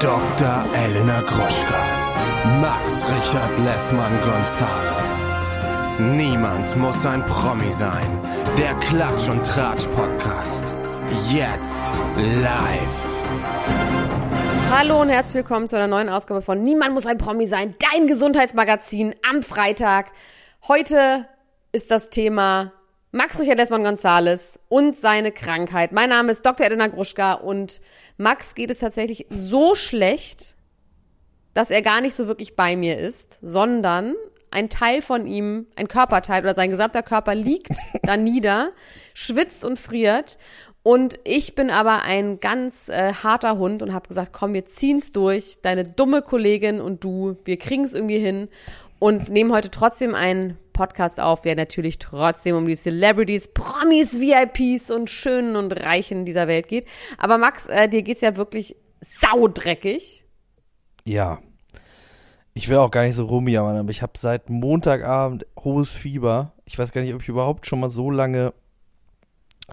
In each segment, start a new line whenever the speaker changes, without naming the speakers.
Dr. Elena Gruschka. Max Richard Lessmann Gonzales. Niemand muss ein Promi sein. Der Klatsch und Tratsch Podcast. Jetzt live.
Hallo und herzlich willkommen zu einer neuen Ausgabe von Niemand muss ein Promi sein, dein Gesundheitsmagazin am Freitag. Heute ist das Thema Max Richard Lessmann Gonzales und seine Krankheit. Mein Name ist Dr. Edina Gruschka und Max geht es tatsächlich so schlecht, dass er gar nicht so wirklich bei mir ist, sondern ein Teil von ihm, ein Körperteil oder sein gesamter Körper liegt da nieder, schwitzt und friert. Und ich bin aber ein ganz äh, harter Hund und habe gesagt, komm, wir ziehen's durch. Deine dumme Kollegin und du, wir kriegen es irgendwie hin und nehmen heute trotzdem einen Podcast auf, der natürlich trotzdem um die Celebrities, Promis, VIPs und Schönen und Reichen dieser Welt geht. Aber Max, äh, dir geht's ja wirklich saudreckig.
Ja. Ich will auch gar nicht so rumjammern, aber ich habe seit Montagabend hohes Fieber. Ich weiß gar nicht, ob ich überhaupt schon mal so lange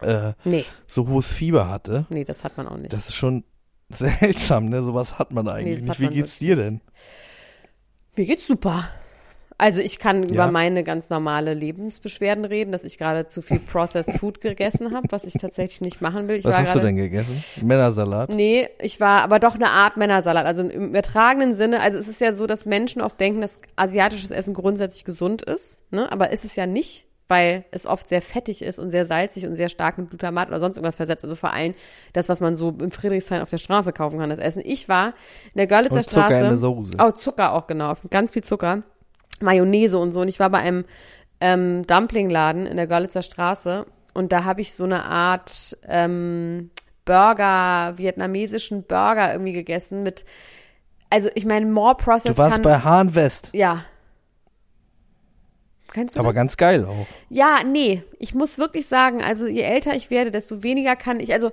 äh,
Nee,
so hohes Fieber hatte.
nee, das hat man auch nicht.
Das ist schon seltsam, ne? Sowas hat man eigentlich
das
nicht. Wie geht's dir denn?
Mir geht's super. Also ich kann über
Ja?
meine ganz normale Lebensbeschwerden reden, dass ich gerade zu viel Processed Food gegessen habe, was ich tatsächlich nicht machen will. Ich
Was
war
hast du
gerade-
denn gegessen? Männersalat?
Nee, ich war aber doch eine Art Männersalat. Also im übertragenen Sinne, also es ist ja so, dass Menschen oft denken, dass asiatisches Essen grundsätzlich gesund ist, ne? aber ist es ja nicht, weil es oft sehr fettig ist und sehr salzig und sehr stark mit Glutamat oder sonst irgendwas versetzt. Also vor allem das, was man so im Friedrichshain auf der Straße kaufen kann, das Essen. Ich war in der Görlitzer
Und Zucker
Straße.
in der Soße.
Oh, Zucker auch, genau. Ganz viel Zucker. Mayonnaise und so. Und ich war bei einem ähm, Dumplingladen in der Görlitzer Straße und da habe ich so eine Art ähm, Burger, vietnamesischen Burger irgendwie gegessen mit, also ich meine, more processed
Du warst
kann,
bei Hahn West.
ja. Kennst du
Aber
das?
ganz geil auch.
Ja, nee, ich muss wirklich sagen, also je älter ich werde, desto weniger kann ich, also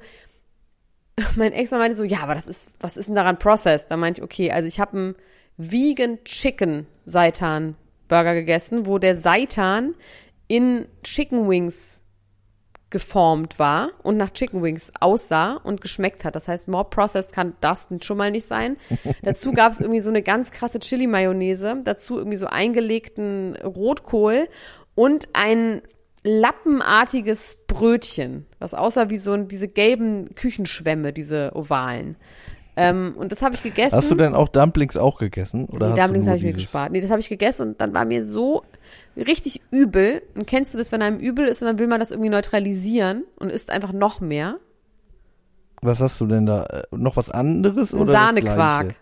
mein Ex meinte so, ja, aber das ist, was ist denn daran processed? Da meinte ich, okay, also ich habe einen Vegan Chicken Seitan Burger gegessen, wo der Seitan in Chicken Wings geformt war und nach Chicken Wings aussah und geschmeckt hat. Das heißt, more processed kann das schon mal nicht sein. Dazu gab es irgendwie so eine ganz krasse Chili-Mayonnaise, dazu irgendwie so eingelegten Rotkohl und ein lappenartiges Brötchen, was aussah wie so ein, diese gelben Küchenschwämme, diese ovalen. Ähm, und das habe ich gegessen.
Hast du denn auch Dumplings auch gegessen? Oder du
Dumplings habe ich mir gespart. Nee, das habe ich gegessen und dann war mir so richtig übel. Und kennst du das, wenn einem übel ist und dann will man das irgendwie neutralisieren und isst einfach noch mehr?
Was hast du denn da? Äh, Noch was anderes
Ein
oder
Sahnequark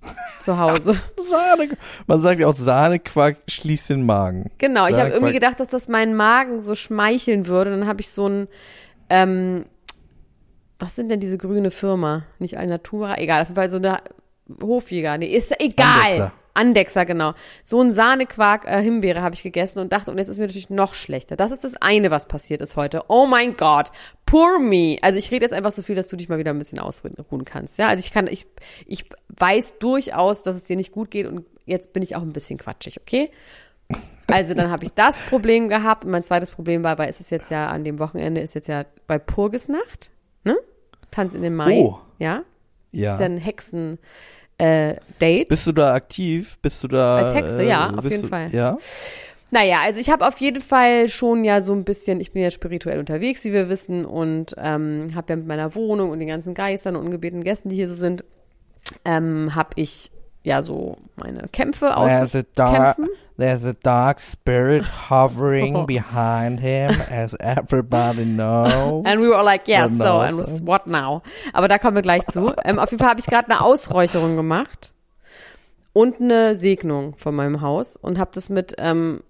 zu Hause.
Sahne. Man sagt ja auch, Sahnequark schließt den Magen.
Genau, ich habe irgendwie gedacht, dass das meinen Magen so schmeicheln würde. Dann habe ich so ein, ähm, was sind denn diese grüne Firma? Nicht Alnatura? Egal, auf jeden Fall so eine Hofjäger. Nee, ist ja egal.
Andexer.
Andexer, genau. So ein Sahnequark äh, Himbeere habe ich gegessen und dachte, und jetzt ist mir natürlich noch schlechter. Das ist das eine, was passiert ist heute. Oh mein Gott, poor me. Also ich rede jetzt einfach so viel, dass du dich mal wieder ein bisschen ausruhen kannst. Ja, also ich kann, ich, ich weiß durchaus, dass es dir nicht gut geht und jetzt bin ich auch ein bisschen quatschig, okay? Also dann habe ich das Problem gehabt und mein zweites Problem war, weil es ist jetzt ja an dem Wochenende ist jetzt ja bei Purgesnacht, ne? Tanz in den Mai,
Oh.
ja?
Ja.
Das ist ja ein Hexen äh, Date.
Bist du da aktiv? Bist du da?
Als Hexe, ja, auf jeden
du,
Fall.
Ja.
Naja, also ich habe auf jeden Fall schon ja so ein bisschen, ich bin ja spirituell unterwegs, wie wir wissen, und ähm, habe ja mit meiner Wohnung und den ganzen Geistern und ungebetenen Gästen, die hier so sind, ähm, habe ich ja so meine Kämpfe
There's a, dark,
auskämpfen.
there's a dark spirit hovering behind him, as everybody knows.
And we were like, yeah,
Genau.
so, and was- what now? Aber da kommen wir gleich zu. Ähm, auf jeden Fall habe ich gerade eine Ausräucherung gemacht und eine Segnung von meinem Haus und habe das mit ähm,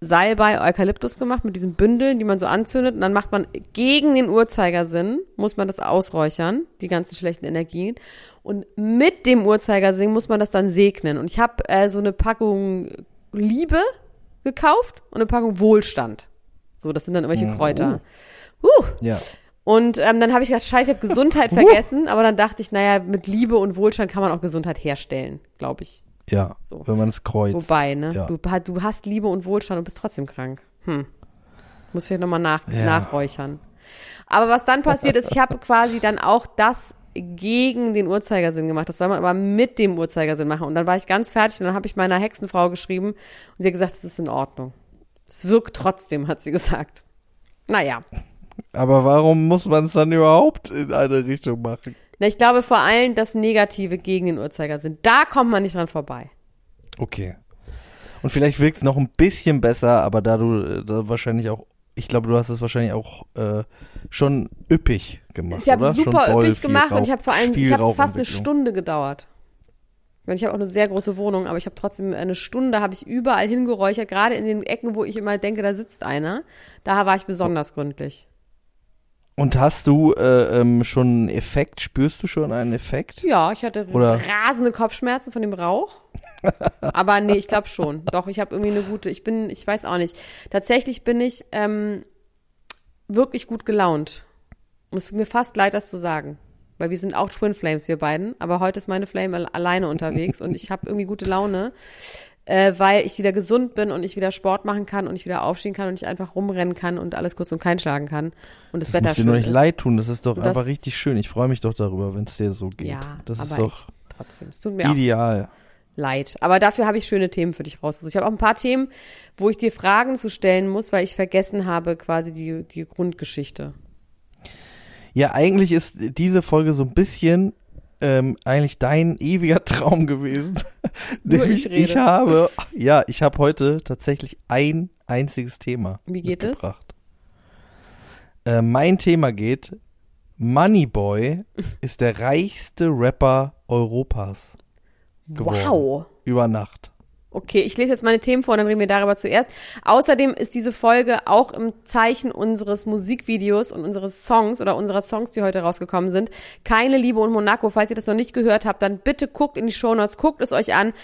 Salbei Eukalyptus gemacht, mit diesen Bündeln, die man so anzündet. Und dann macht man gegen den Uhrzeigersinn, muss man das ausräuchern, die ganzen schlechten Energien. Und mit dem Uhrzeigersinn muss man das dann segnen. Und ich habe äh, so eine Packung Liebe gekauft und eine Packung Wohlstand. So, das sind dann irgendwelche Kräuter. Uh.
ja.
Und ähm, dann habe ich gedacht, scheiße, ich habe Gesundheit vergessen. Aber dann dachte ich, naja, mit Liebe und Wohlstand kann man auch Gesundheit herstellen, glaube ich.
Ja,
So.
wenn man es kreuzt.
Wobei, ne?
Ja.
Du, du hast Liebe und Wohlstand und bist trotzdem krank. Hm. Muss vielleicht nochmal nach,
Ja.
nachräuchern. Aber was dann passiert ist, ich habe quasi dann auch das gegen den Uhrzeigersinn gemacht. Das soll man aber mit dem Uhrzeigersinn machen. Und dann war ich ganz fertig und dann habe ich meiner Hexenfrau geschrieben und sie hat gesagt, es ist in Ordnung. Es wirkt trotzdem, hat sie gesagt. Naja.
Aber warum muss man es dann überhaupt in eine Richtung machen?
Na, ich glaube vor allem das Negative gegen den Uhrzeigersinn. Da kommt man nicht dran vorbei.
Okay. Und vielleicht wirkt es noch ein bisschen besser, aber da du äh, da wahrscheinlich auch, ich glaube, du hast es wahrscheinlich auch äh, schon üppig gemacht.
Ich habe
oder?
super
schon
üppig gemacht und
Rauch-
ich habe vor allem, ich habe es fast eine. Stunde gedauert. Ich meine, ich habe auch eine sehr große Wohnung, aber ich habe trotzdem eine Stunde, habe ich überall hingeräuchert, gerade in den Ecken, wo ich immer denke, da sitzt einer. Da war ich besonders gründlich.
Und hast du äh, ähm, schon einen Effekt? Spürst du schon einen Effekt?
Ja, ich hatte
Oder-
rasende Kopfschmerzen von dem Rauch. Aber nee, ich glaube schon. Doch, ich habe irgendwie eine gute, ich bin, ich weiß auch nicht. Tatsächlich bin ich ähm, wirklich gut gelaunt. Und es tut mir fast leid, das zu sagen. Weil wir sind auch Twin Flames, wir beiden. Aber heute ist meine Flame al- alleine unterwegs und ich habe irgendwie gute Laune, äh, weil ich wieder gesund bin und ich wieder Sport machen kann und ich wieder aufstehen kann und ich einfach rumrennen kann und alles kurz und klein schlagen kann. Und das,
Das
Wetter
muss dir
schön
nur nicht
ist.
leid tun, das ist doch
das-
einfach richtig schön. Ich freue mich doch darüber, wenn es dir so geht.
Ja,
das ist
aber
doch
ich, trotzdem. Es tut mir auch
ideal.
leid. Aber dafür habe ich schöne Themen für dich rausgesucht. Ich habe auch ein paar Themen, wo ich dir Fragen zu stellen muss, weil ich vergessen habe quasi die, die Grundgeschichte.
Ja, eigentlich ist diese Folge so ein bisschen ähm, eigentlich dein ewiger Traum gewesen. Nämlich
ich rede.
ich habe, ja, ich habe heute tatsächlich ein einziges Thema.
Wie geht es?
Äh, mein Thema geht, Moneyboy ist der reichste Rapper Europas geworden.
Wow.
über Nacht.
Okay, ich lese jetzt meine Themen vor und dann reden wir darüber zuerst. Außerdem ist diese Folge auch im Zeichen unseres Musikvideos und unseres Songs oder unserer Songs, die heute rausgekommen sind. Keine Liebe und Monaco. Falls ihr das noch nicht gehört habt, dann bitte guckt in die Shownotes, guckt es euch an.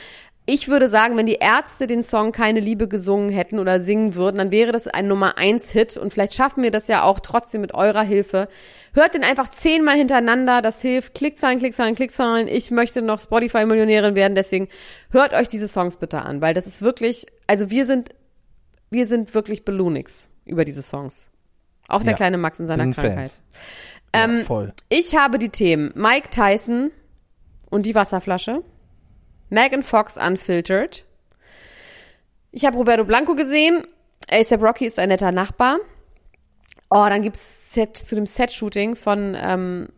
Ich würde sagen, wenn die Ärzte den Song Keine Liebe gesungen hätten oder singen würden, dann wäre das ein Nummer eins Hit und vielleicht schaffen wir das ja auch trotzdem mit eurer Hilfe. Hört den einfach zehnmal hintereinander, das hilft. Klickzahlen, Klickzahlen, Klickzahlen. Ich möchte noch Spotify-Millionärin werden, deswegen hört euch diese Songs bitte an, weil das ist wirklich, also wir sind, wir sind wirklich Balloonix über diese Songs. Auch der
Ja,
kleine Max in seiner Krankheit. Ähm,
ja, voll.
Ich habe die Themen Mike Tyson und die Wasserflasche, Megan Fox Unfiltered. Ich habe Roberto Blanco gesehen. ASAP Rocky ist ein netter Nachbar. Oh, dann gibt's Set, zu dem Set-Shooting von, ähm,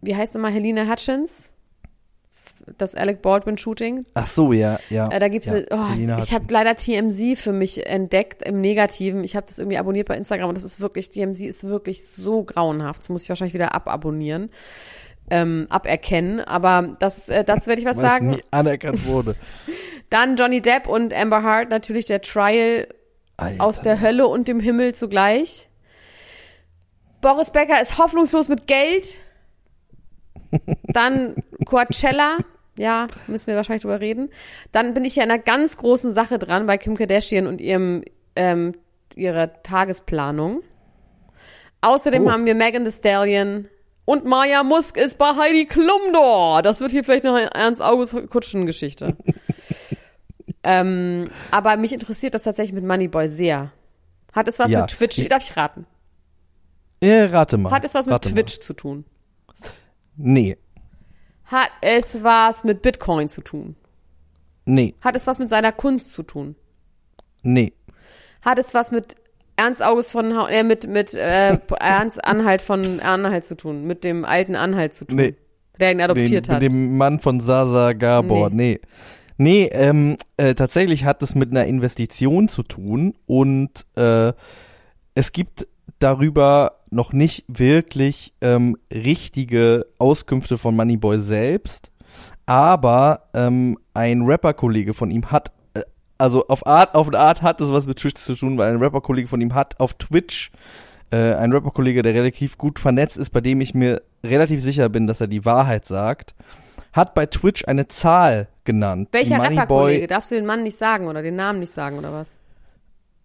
wie heißt nochmal, Helena Hutchins? Das Alec Baldwin-Shooting.
Ach so, ja, ja.
Äh, da gibt's,
ja,
oh, ich habe leider TMZ für mich entdeckt im Negativen. Ich habe das irgendwie abonniert bei Instagram und das ist wirklich, TMZ ist wirklich so grauenhaft. Das muss ich wahrscheinlich wieder ababonnieren, ähm, aberkennen. Aber das, äh, dazu werde ich was
Weil
sagen.
nie anerkannt wurde.
Dann Johnny Depp und Amber Hart, natürlich der Trial
Alter.
aus der Hölle und dem Himmel zugleich. Boris Becker ist hoffnungslos mit Geld. Dann Coachella. Ja, müssen wir wahrscheinlich drüber reden. Dann bin ich hier in einer ganz großen Sache dran bei Kim Kardashian und ihrem, ähm, ihrer Tagesplanung. Außerdem
Oh.
haben wir Megan Thee Stallion und Maya Musk ist bei Heidi Klum da. Das wird hier vielleicht noch eine Ernst-August-Kutschen-Geschichte. ähm, aber mich interessiert das tatsächlich mit Moneyboy sehr. Hat es was
Ja.
mit Twitch, darf ich raten?
Ja, rate mal.
Hat es was mit
Rate mal.
Twitch zu tun?
Nee,
Hat es was mit Bitcoin zu tun?
nee,
Hat es was mit seiner Kunst zu tun?
nee,
Hat es was mit Ernst August von ha äh, mit mit äh, Ernst Anhalt von Anhalt zu tun, mit dem alten Anhalt zu tun,
Nee.
der ihn adoptiert
den,
hat?
Mit dem Mann von Sasa Gabor, nee. Nee, ähm, äh, tatsächlich hat es mit einer Investition zu tun und äh, es gibt darüber noch nicht wirklich ähm, richtige Auskünfte von Moneyboy selbst, aber ähm, ein Rapper-Kollege von ihm hat, also auf Art, auf eine Art hat es was mit Twitch zu tun, weil ein Rapper-Kollege von ihm hat auf Twitch äh, ein Rapper-Kollege, der relativ gut vernetzt ist, bei dem ich mir relativ sicher bin, dass er die Wahrheit sagt, hat bei Twitch eine Zahl genannt.
Welcher Rapper-Kollege? Darfst du den Mann nicht sagen oder den Namen nicht sagen oder was?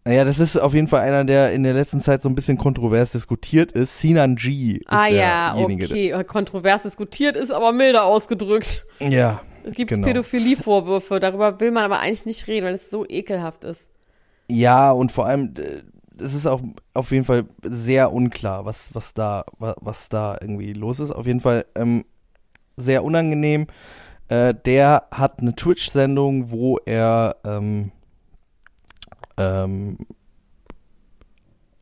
Naja, das ist auf jeden Fall einer, der in der letzten Zeit so ein bisschen kontrovers diskutiert ist. Sinan G ist
ah ja, okay. Kontrovers diskutiert ist aber milder ausgedrückt.
Ja,
Es gibt
Genau.
Pädophilie-Vorwürfe, darüber will man aber eigentlich nicht reden, weil es so ekelhaft ist.
ja und vor allem, äh, es ist auch auf jeden Fall sehr unklar, was was da wa- was da irgendwie los ist. Auf jeden Fall ähm, sehr unangenehm. Äh, der hat eine Twitch-Sendung, wo er ähm, ähm,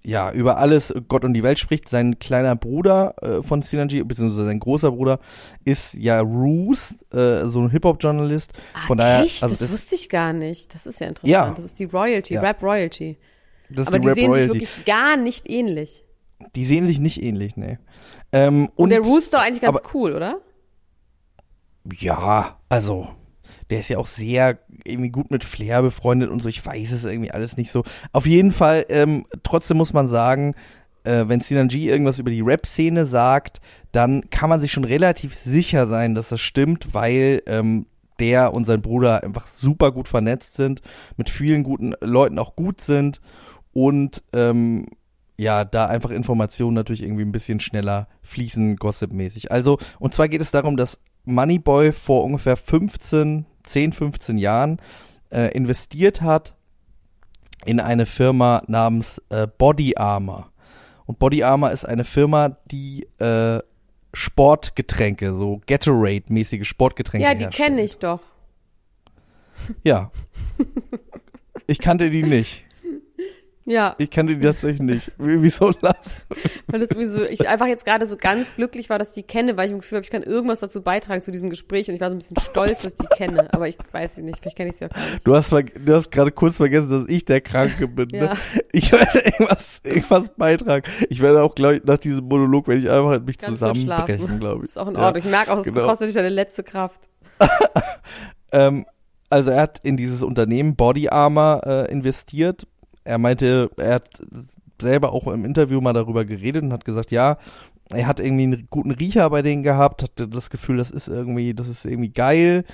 ja, über alles Gott und die Welt spricht. Sein kleiner Bruder äh, von Synergy, beziehungsweise sein großer Bruder, ist ja Roos, äh, so ein Hip-Hop-Journalist. Von
ah,
daher,
echt?
also
das, wusste ich gar nicht. Das ist ja interessant.
Ja.
Das ist die Royalty,
Ja.
Rap Royalty.
das ist
Aber
die
die sehen sich
Rap-Royalty.
wirklich gar nicht ähnlich.
Die sehen sich nicht ähnlich, ne. Ähm,
Und,
und
der Roos ist doch eigentlich ganz
aber-
cool, oder?
Ja, also, der ist ja auch sehr irgendwie gut mit Flair befreundet und so. Ich weiß es irgendwie alles nicht so. Auf jeden Fall, ähm, trotzdem muss man sagen, äh, wenn Sinan G irgendwas über die Rap-Szene sagt, dann kann man sich schon relativ sicher sein, dass das stimmt, weil ähm, der und sein Bruder einfach super gut vernetzt sind, mit vielen guten Leuten auch gut sind und ähm, ja, da einfach Informationen natürlich irgendwie ein bisschen schneller fließen, gossipmäßig. Also, und zwar geht es darum, dass Moneyboy vor ungefähr 15, 10, 15 Jahren äh, investiert hat in eine Firma namens äh, Body Armor. Und Body Armor ist eine Firma, die äh, Sportgetränke, so Gatorade-mäßige Sportgetränke
Ja, die kenne ich doch.
Ja. Ich kannte die nicht.
Ja,
Ich kannte die tatsächlich nicht. Wie- Wieso lachen?
weil das irgendwie so, ich einfach jetzt gerade so ganz glücklich war, dass ich die kenne, weil ich im Gefühl habe, ich kann irgendwas dazu beitragen zu diesem Gespräch und ich war so ein bisschen stolz, dass ich die kenne. Aber ich weiß sie nicht, vielleicht kenne ich sie auch gar nicht.
Du hast, du hast gerade kurz vergessen, dass ich der Kranke bin. Ne?
Ja.
Ich werde irgendwas, irgendwas beitragen. Ich werde auch, glaube ich, nach diesem Monolog werde ich einfach in mich
Ganz
zusammenbrechen, glaube ich.
Ist auch in
Ja.
Ordnung. Ich merke auch, es
genau.
kostet dich deine letzte Kraft.
Ähm, also er hat in dieses Unternehmen Body Armor äh, investiert. Er meinte, er hat selber auch im Interview mal darüber geredet und hat gesagt, ja, er hat irgendwie einen guten Riecher bei denen gehabt, hatte das Gefühl, das ist irgendwie, das ist irgendwie geil.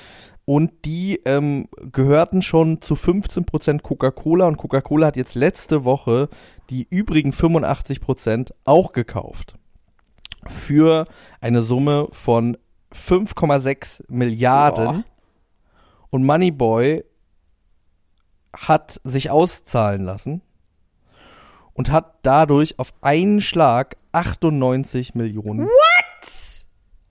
Und die ähm, gehörten schon zu 15% Coca-Cola und Coca-Cola hat jetzt letzte Woche die übrigen 85% auch gekauft. Für eine Summe von 5,6 Milliarden.
Boah.
Und Moneyboy hat sich auszahlen lassen und hat dadurch auf einen Schlag 98 Millionen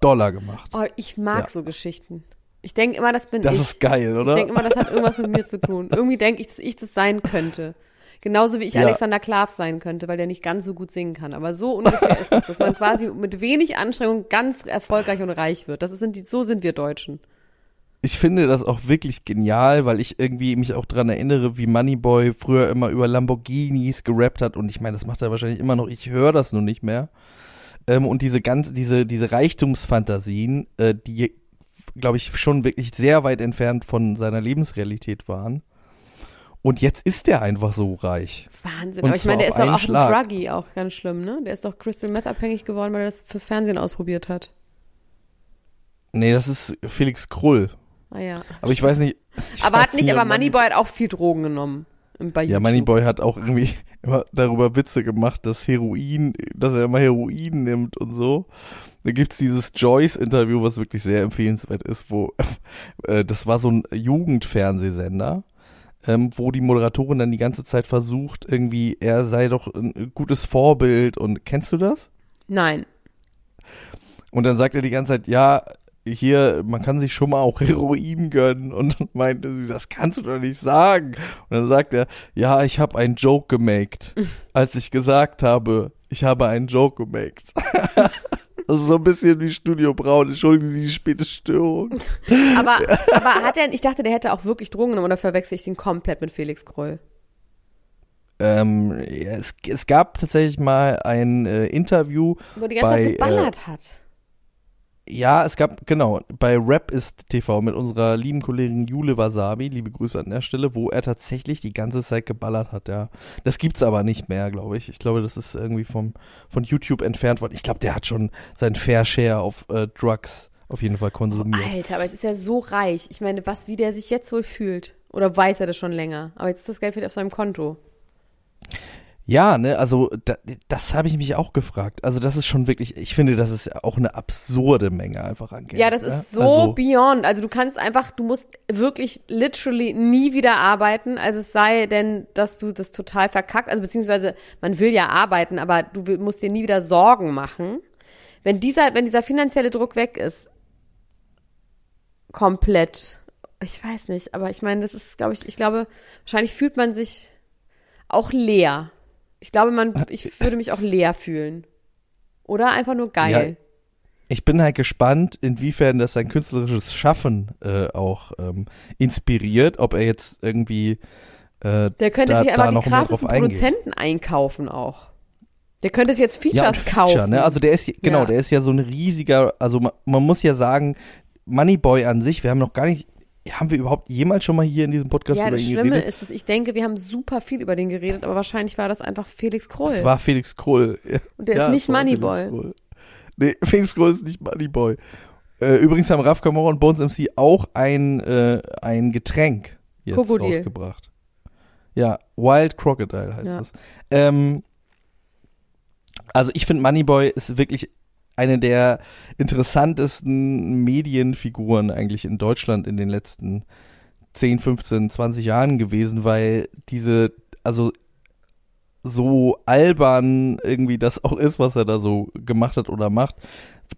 Dollar gemacht.
Oh, ich mag
Ja.
so Geschichten. Ich denke immer, das bin
Das
ich.
ist geil,
ich
oder?
denke immer, das hat irgendwas mit mir zu tun. Irgendwie denke ich, dass ich das sein könnte. Genauso wie ich
Ja.
Alexander Klav sein könnte, weil der nicht ganz so gut singen kann. Aber so ungefähr ist es, dass man quasi mit wenig Anstrengung ganz erfolgreich und reich wird. Das sind die, so sind wir Deutschen.
Ich finde das auch wirklich genial, weil ich irgendwie mich auch dran erinnere, wie Moneyboy früher immer über Lamborghinis gerappt hat und ich meine, das macht er wahrscheinlich immer noch, ich höre das nur nicht mehr. Ähm, und diese ganze, diese, diese Reichtumsfantasien, äh, die, glaube ich, schon wirklich sehr weit entfernt von seiner Lebensrealität waren. Und jetzt ist er einfach so reich.
Wahnsinn.
Und
Aber ich meine, der ist doch auch
Schlag.
ein Druggy, auch ganz schlimm, ne? Der ist doch Crystal Meth abhängig geworden, weil er das fürs Fernsehen ausprobiert hat.
Nee, das ist Felix Krull.
Ah ja.
Aber ich weiß nicht. ich
aber
weiß
hat nicht, aber
Money-
Moneyboy hat auch viel Drogen genommen. Bei
Ja. Moneyboy hat auch irgendwie immer darüber Witze gemacht, dass Heroin, dass er immer Heroin nimmt und so. Da gibt's dieses Joyce-Interview, was wirklich sehr empfehlenswert ist, wo äh, das war so ein Jugendfernsehsender, ähm, wo die Moderatorin dann die ganze Zeit versucht, irgendwie, er sei doch ein gutes Vorbild und kennst du das?
Nein.
Und dann sagt er die ganze Zeit, ja, hier, man kann sich schon mal auch Heroin gönnen. Und meinte sie, das kannst du doch nicht sagen. Und dann sagt er, ja, ich habe einen Joke gemacht, als ich gesagt habe, ich habe einen Joke gemacht. Das ist so ein bisschen wie Studio Braun. Entschuldigen Sie die späte Störung.
Aber, aber hat er, ich dachte, der hätte auch wirklich Drogen genommen oder verwechsel ich den komplett mit Felix Krull?
Ähm, ja, es, es gab tatsächlich mal ein äh, Interview.
Wo die ganze
Bei,
Zeit geballert hat.
Ja, es gab, genau, bei Rap ist TV mit unserer lieben Kollegin Jule Wasabi, liebe Grüße an der Stelle, wo er tatsächlich die ganze Zeit geballert hat, ja. Das gibt's aber nicht mehr, glaube ich. Ich glaube, das ist irgendwie vom, von YouTube entfernt worden. Ich glaube, der hat schon sein Fair Share auf äh, Drugs auf jeden Fall konsumiert.
Alter, aber es ist ja so reich. Ich meine, was, wie der sich jetzt wohl fühlt. Oder weiß er das schon länger? Aber jetzt ist das Geld wieder auf seinem Konto.
Ja, ne, also da, das habe ich mich auch gefragt. Also das ist schon wirklich, ich finde, das ist auch eine absurde Menge einfach an Geld.
Ja, das
ne?
ist so
Also,
beyond. Also du kannst einfach, du musst wirklich literally nie wieder arbeiten. Also es sei denn, dass du das total verkackt. Also beziehungsweise man will ja arbeiten, aber du musst dir nie wieder Sorgen machen. Wenn dieser, wenn dieser finanzielle Druck weg ist, komplett, ich weiß nicht, aber ich meine, das ist, glaube ich, ich glaube, wahrscheinlich fühlt man sich auch leer. Ich glaube, man, ich würde mich auch leer fühlen. Oder einfach nur geil.
Ja, ich bin halt gespannt, inwiefern das sein künstlerisches Schaffen äh, auch ähm, inspiriert, ob er jetzt irgendwie äh,
Der könnte
da,
sich einfach die krassesten. Produzenten einkaufen auch. Der könnte sich jetzt
ja,
Features
Feature,
kaufen.
Ne? Also der ist genau,
Ja.
der ist ja so ein riesiger, also man, man muss ja sagen, Moneyboy an sich, wir haben noch gar nicht, haben wir überhaupt jemals schon mal hier in diesem Podcast
ja,
über
das
ihn
Schlimme
geredet?
ist, dass ich denke, wir haben super viel über den geredet, aber wahrscheinlich war das einfach Felix Kroll.
Es war Felix Krull.
Und der
Ja,
ist nicht Moneyboy.
Felix Krull. Nee, Felix Krull ist nicht Moneyboy. Äh, übrigens haben Raf Kamora und Bones MC auch ein, äh, ein Getränk jetzt
Krokodil.
rausgebracht. Ja, Wild Crocodile heißt
Ja.
es. Ähm, also ich finde Moneyboy ist wirklich eine der interessantesten Medienfiguren eigentlich in Deutschland in den letzten 10, 15, 20 Jahren gewesen, weil diese, also so albern irgendwie das auch ist, was er da so gemacht hat oder macht,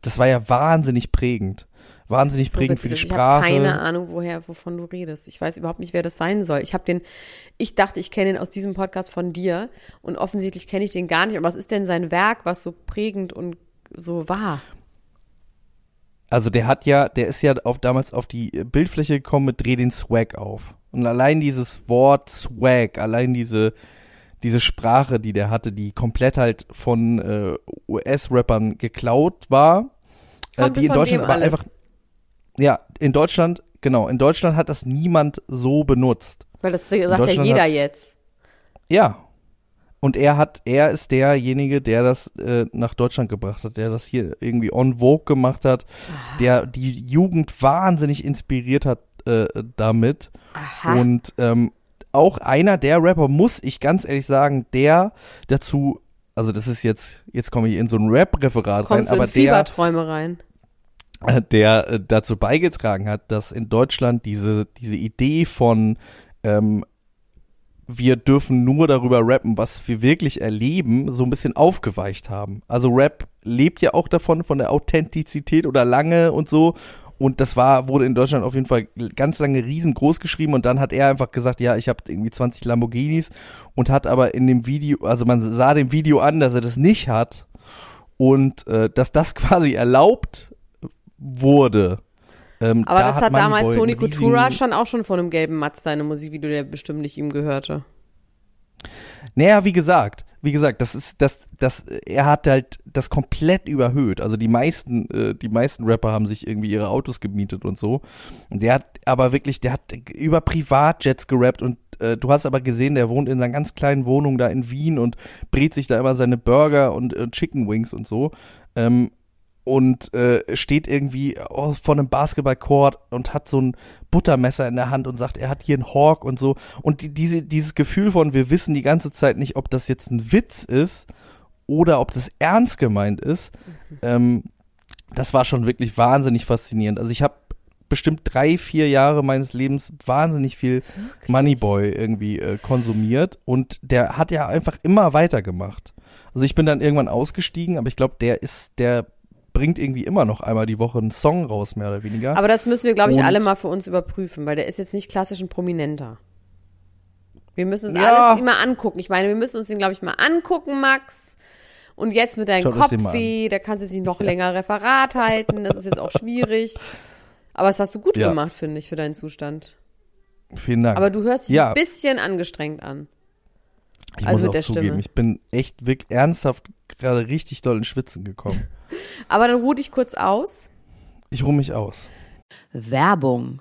das war ja wahnsinnig prägend. Wahnsinnig
So
prägend für die
witzig.
Sprache.
Ich habe keine Ahnung, woher, wovon du redest. Ich weiß überhaupt nicht, wer das sein soll. Ich habe den, ich dachte, ich kenne ihn aus diesem Podcast von dir und offensichtlich kenne ich den gar nicht. Aber was ist denn sein Werk, was so prägend und so war?
Also der hat ja, der ist ja auf, damals auf die Bildfläche gekommen mit Dreh den Swag auf. Und allein dieses Wort Swag, allein diese, diese Sprache, die der hatte, die komplett halt von äh, US-Rappern geklaut war, äh, die in Deutschland aber
alles?
einfach, ja, in Deutschland, genau, in Deutschland hat das niemand so benutzt.
Weil das sagt ja jeder
hat-
jetzt.
Ja. Und er hat, er ist derjenige, der das äh, nach Deutschland gebracht hat, der das hier irgendwie on Vogue gemacht hat, der die Jugend wahnsinnig inspiriert hat äh, damit.
Aha.
Und ähm, auch einer der Rapper, muss ich ganz ehrlich sagen, der dazu, also das ist jetzt, jetzt komme ich in so ein Rap-Referat rein, aber
in
der,
Fieberträume rein?
äh, der äh, dazu beigetragen hat, dass in Deutschland diese, diese Idee von ähm, wir dürfen nur darüber rappen, was wir wirklich erleben, so ein bisschen aufgeweicht haben. Also Rap lebt ja auch davon, von der Authentizität oder lange und so. Und das war, wurde in Deutschland auf jeden Fall ganz lange riesengroß geschrieben und dann hat er einfach gesagt, ja, ich habe irgendwie 20 Lamborghinis und hat aber in dem Video, also man sah dem Video an, dass er das nicht hat und äh, dass das quasi erlaubt wurde. Ähm,
Aber
da
das hat, damals
Moneyboy
Toni Coutura schon auch schon von einem gelben Mazda in einem Musikvideo, der bestimmt nicht ihm gehörte.
Naja, wie gesagt, wie gesagt, das ist, das, das, er hat halt das komplett überhöht. Also die meisten, äh, die meisten Rapper haben sich irgendwie ihre Autos gemietet und so. Und der hat aber wirklich, der hat über Privatjets gerappt und äh, du hast aber gesehen, der wohnt in einer ganz kleinen Wohnung da in Wien und brät sich da immer seine Burger und äh, Chicken Wings und so. Ähm, und äh, steht irgendwie oh, vor einem Basketballcourt und hat so ein Buttermesser in der Hand und sagt, er hat hier einen Hawk und so. Und die, diese, dieses Gefühl von, wir wissen die ganze Zeit nicht, ob das jetzt ein Witz ist oder ob das ernst gemeint ist, ähm, das war schon wirklich wahnsinnig faszinierend. Also ich habe bestimmt drei, vier Jahre meines Lebens wahnsinnig viel Moneyboy irgendwie äh, konsumiert und der hat ja einfach immer weitergemacht. Also ich bin dann irgendwann ausgestiegen, aber ich glaube, der ist, der bringt irgendwie immer noch einmal die Woche einen Song raus, mehr oder weniger.
Aber das müssen wir, glaube ich,
Und-
alle mal für uns überprüfen, weil der ist jetzt nicht klassisch ein Prominenter. Wir müssen es
Ja.
alles immer angucken. Ich meine, wir müssen uns den, glaube ich, mal angucken, Max. Und jetzt mit deinem Kopfweh, da kannst du sich noch länger Referat halten. Das ist jetzt auch schwierig. Aber das hast du gut
Ja.
gemacht, finde ich, für deinen Zustand.
Vielen Dank.
Aber du hörst dich
Ja.
ein bisschen angestrengt an.
Ich
also
muss auch
der
zugeben,
Stimme.
ich bin echt wirklich ernsthaft gerade richtig doll in Schwitzen gekommen.
Aber dann ruh dich kurz aus.
Ich ruhe mich aus.
Werbung.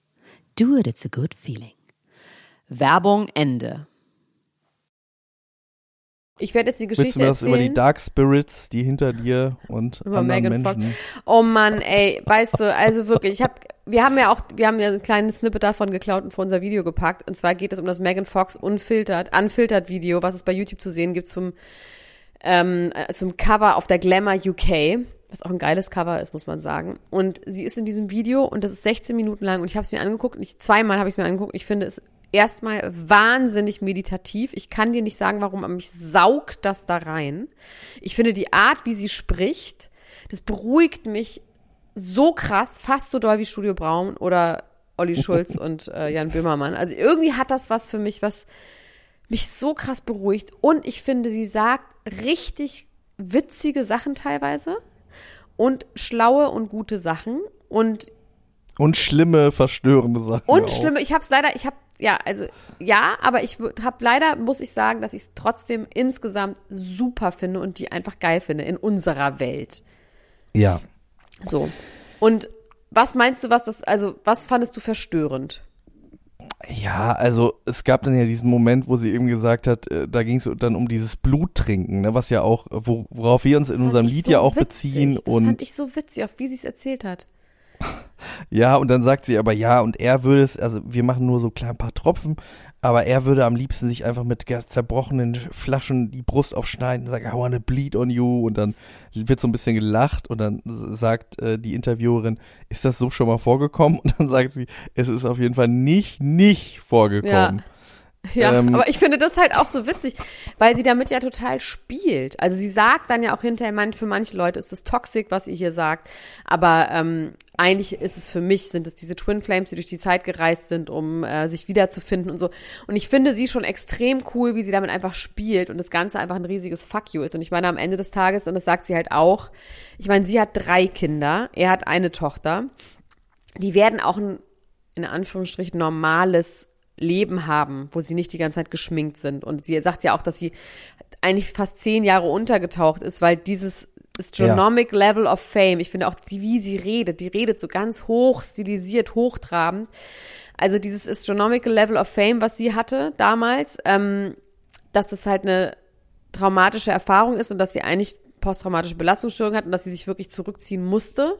Do it, it's a good feeling. Werbung Ende. Ich werde jetzt die Geschichte Willst du das
erzählen. über die Dark Spirits, die hinter dir und über anderen Megan Menschen.
Fox. Oh Mann, ey, weißt du, also wirklich, ich habe, wir haben ja auch, wir haben ja ein kleines Snippet davon geklaut und vor unser Video gepackt. Und zwar geht es um das Megan Fox unfiltert, unfiltert Video, was es bei YouTube zu sehen gibt zum, ähm, zum Cover auf der Glamour UK was auch ein geiles Cover ist, muss man sagen. Und sie ist in diesem Video und das ist 16 Minuten lang und ich habe es mir angeguckt ich, zweimal habe ich es mir angeguckt. Ich finde es erstmal wahnsinnig meditativ. Ich kann dir nicht sagen, warum, aber mich saugt das da rein. Ich finde die Art, wie sie spricht, das beruhigt mich so krass, fast so doll wie Studio Braun oder Olli Schulz und äh, Jan Böhmermann. Also irgendwie hat das was für mich, was mich so krass beruhigt. Und ich finde, sie sagt richtig witzige Sachen teilweise und schlaue und gute Sachen und
und schlimme, verstörende Sachen.
Und auch. schlimme, ich habe es leider, ich habe, ja, also ja, aber ich habe leider, muss ich sagen, dass ich es trotzdem insgesamt super finde und die einfach geil finde in unserer Welt.
Ja.
So. Und was meinst du, was das, also was fandest du verstörend?
Ja, also es gab dann ja diesen Moment, wo sie eben gesagt hat, äh, da ging es dann um dieses Bluttrinken, ne, was ja auch, wo, worauf wir uns das in unserem Lied so ja auch witzig. beziehen.
Das
und
fand ich so witzig, auf wie sie es erzählt hat.
Ja, und dann sagt sie aber ja, und er würde es, also wir machen nur so klein paar Tropfen, aber er würde am liebsten sich einfach mit zerbrochenen Flaschen die Brust aufschneiden und sagen, I wanna bleed on you. Und dann wird so ein bisschen gelacht und dann sagt äh, die Interviewerin, ist das so schon mal vorgekommen? Und dann sagt sie, es ist auf jeden Fall nicht, nicht vorgekommen. Ja.
Ja, ähm, aber ich finde das halt auch so witzig, weil sie damit ja total spielt. Also sie sagt dann ja auch hinterher, für manche Leute ist es toxisch, was sie hier sagt, aber ähm, eigentlich ist es für mich, sind es diese Twin Flames, die durch die Zeit gereist sind, um äh, sich wiederzufinden und so. Und ich finde sie schon extrem cool, wie sie damit einfach spielt und das Ganze einfach ein riesiges Fuck you ist. Und ich meine, am Ende des Tages, und das sagt sie halt auch, ich meine, sie hat drei Kinder, er hat eine Tochter, die werden auch ein, in Anführungsstrichen, normales Leben haben, wo sie nicht die ganze Zeit geschminkt sind. Und sie sagt ja auch, dass sie eigentlich fast zehn Jahre untergetaucht ist, weil dieses Astronomic Level of Fame. Ich finde auch, wie sie redet, die redet so ganz hoch stilisiert, hochtrabend. Also dieses Astronomical Level of Fame, was sie hatte damals, ähm, dass das halt eine traumatische Erfahrung ist und dass sie eigentlich posttraumatische Belastungsstörung hat und dass sie sich wirklich zurückziehen musste.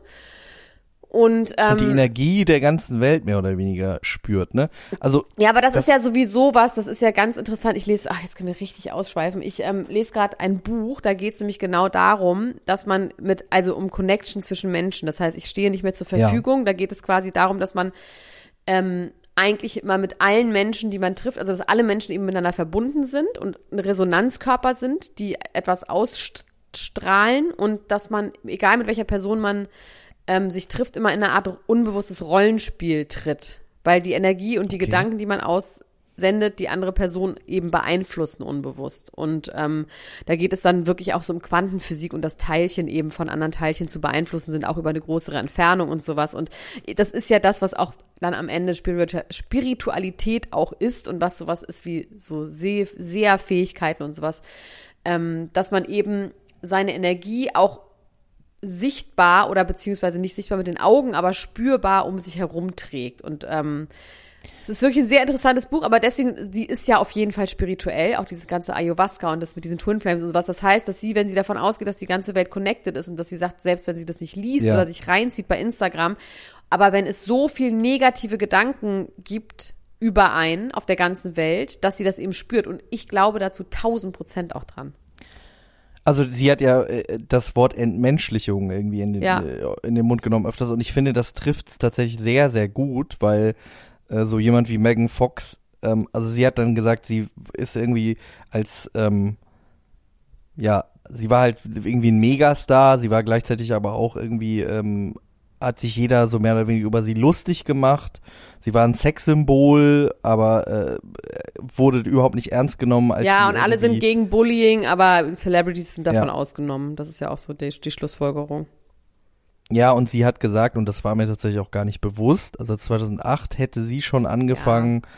Und, ähm,
und die Energie der ganzen Welt mehr oder weniger spürt, ne? Also
ja, aber das, das, ist ja sowieso was, das ist ja ganz interessant. Ich lese, ach, jetzt können wir richtig ausschweifen. Ich ähm, lese gerade ein Buch, da geht es nämlich genau darum, dass man mit, also um Connection zwischen Menschen. Das heißt, ich stehe nicht mehr zur Verfügung. Ja. Da geht es quasi darum, dass man ähm, eigentlich immer mit allen Menschen, die man trifft, also dass alle Menschen eben miteinander verbunden sind und ein Resonanzkörper sind, die etwas ausstrahlen und dass man, egal mit welcher Person man ähm, sich trifft, immer in eine Art unbewusstes Rollenspiel tritt. Weil die Energie und die okay. Gedanken, die man aussendet, die andere Person eben beeinflussen unbewusst. Und ähm, da geht es dann wirklich auch so um Quantenphysik und das Teilchen eben von anderen Teilchen zu beeinflussen sind, auch über eine größere Entfernung und sowas. Und das ist ja das, was auch dann am Ende Spiritualität auch ist und was sowas ist wie so Seh Seherfähigkeiten und sowas. Ähm, dass man eben seine Energie auch sichtbar oder beziehungsweise nicht sichtbar mit den Augen, aber spürbar um sich herum trägt. Und ähm, es ist wirklich ein sehr interessantes Buch, aber deswegen, sie ist ja auf jeden Fall spirituell, auch dieses ganze Ayahuasca und das mit diesen Twin Flames und sowas. Das heißt, dass sie, wenn sie davon ausgeht, dass die ganze Welt connected ist und dass sie sagt, selbst wenn sie das nicht liest ja. oder sich reinzieht bei Instagram, aber wenn es so viel negative Gedanken gibt über einen auf der ganzen Welt, dass sie das eben spürt. Und ich glaube dazu tausend Prozent auch dran.
Also sie hat ja äh, das Wort Entmenschlichung irgendwie in den, ja. äh, in den Mund genommen öfters und ich finde, das trifft es tatsächlich sehr, sehr gut, weil äh, so jemand wie Megan Fox, ähm, also sie hat dann gesagt, sie ist irgendwie als, ähm, ja, sie war halt irgendwie ein Megastar, sie war gleichzeitig aber auch irgendwie ähm, hat sich jeder so mehr oder weniger über sie lustig gemacht. Sie war ein Sexsymbol, aber äh, wurde überhaupt nicht ernst genommen. Als
ja, und alle sind gegen Bullying, aber Celebrities sind davon ja. ausgenommen. Das ist ja auch so die, die Schlussfolgerung.
Ja, und sie hat gesagt, und das war mir tatsächlich auch gar nicht bewusst, also 2008 hätte sie schon angefangen, ja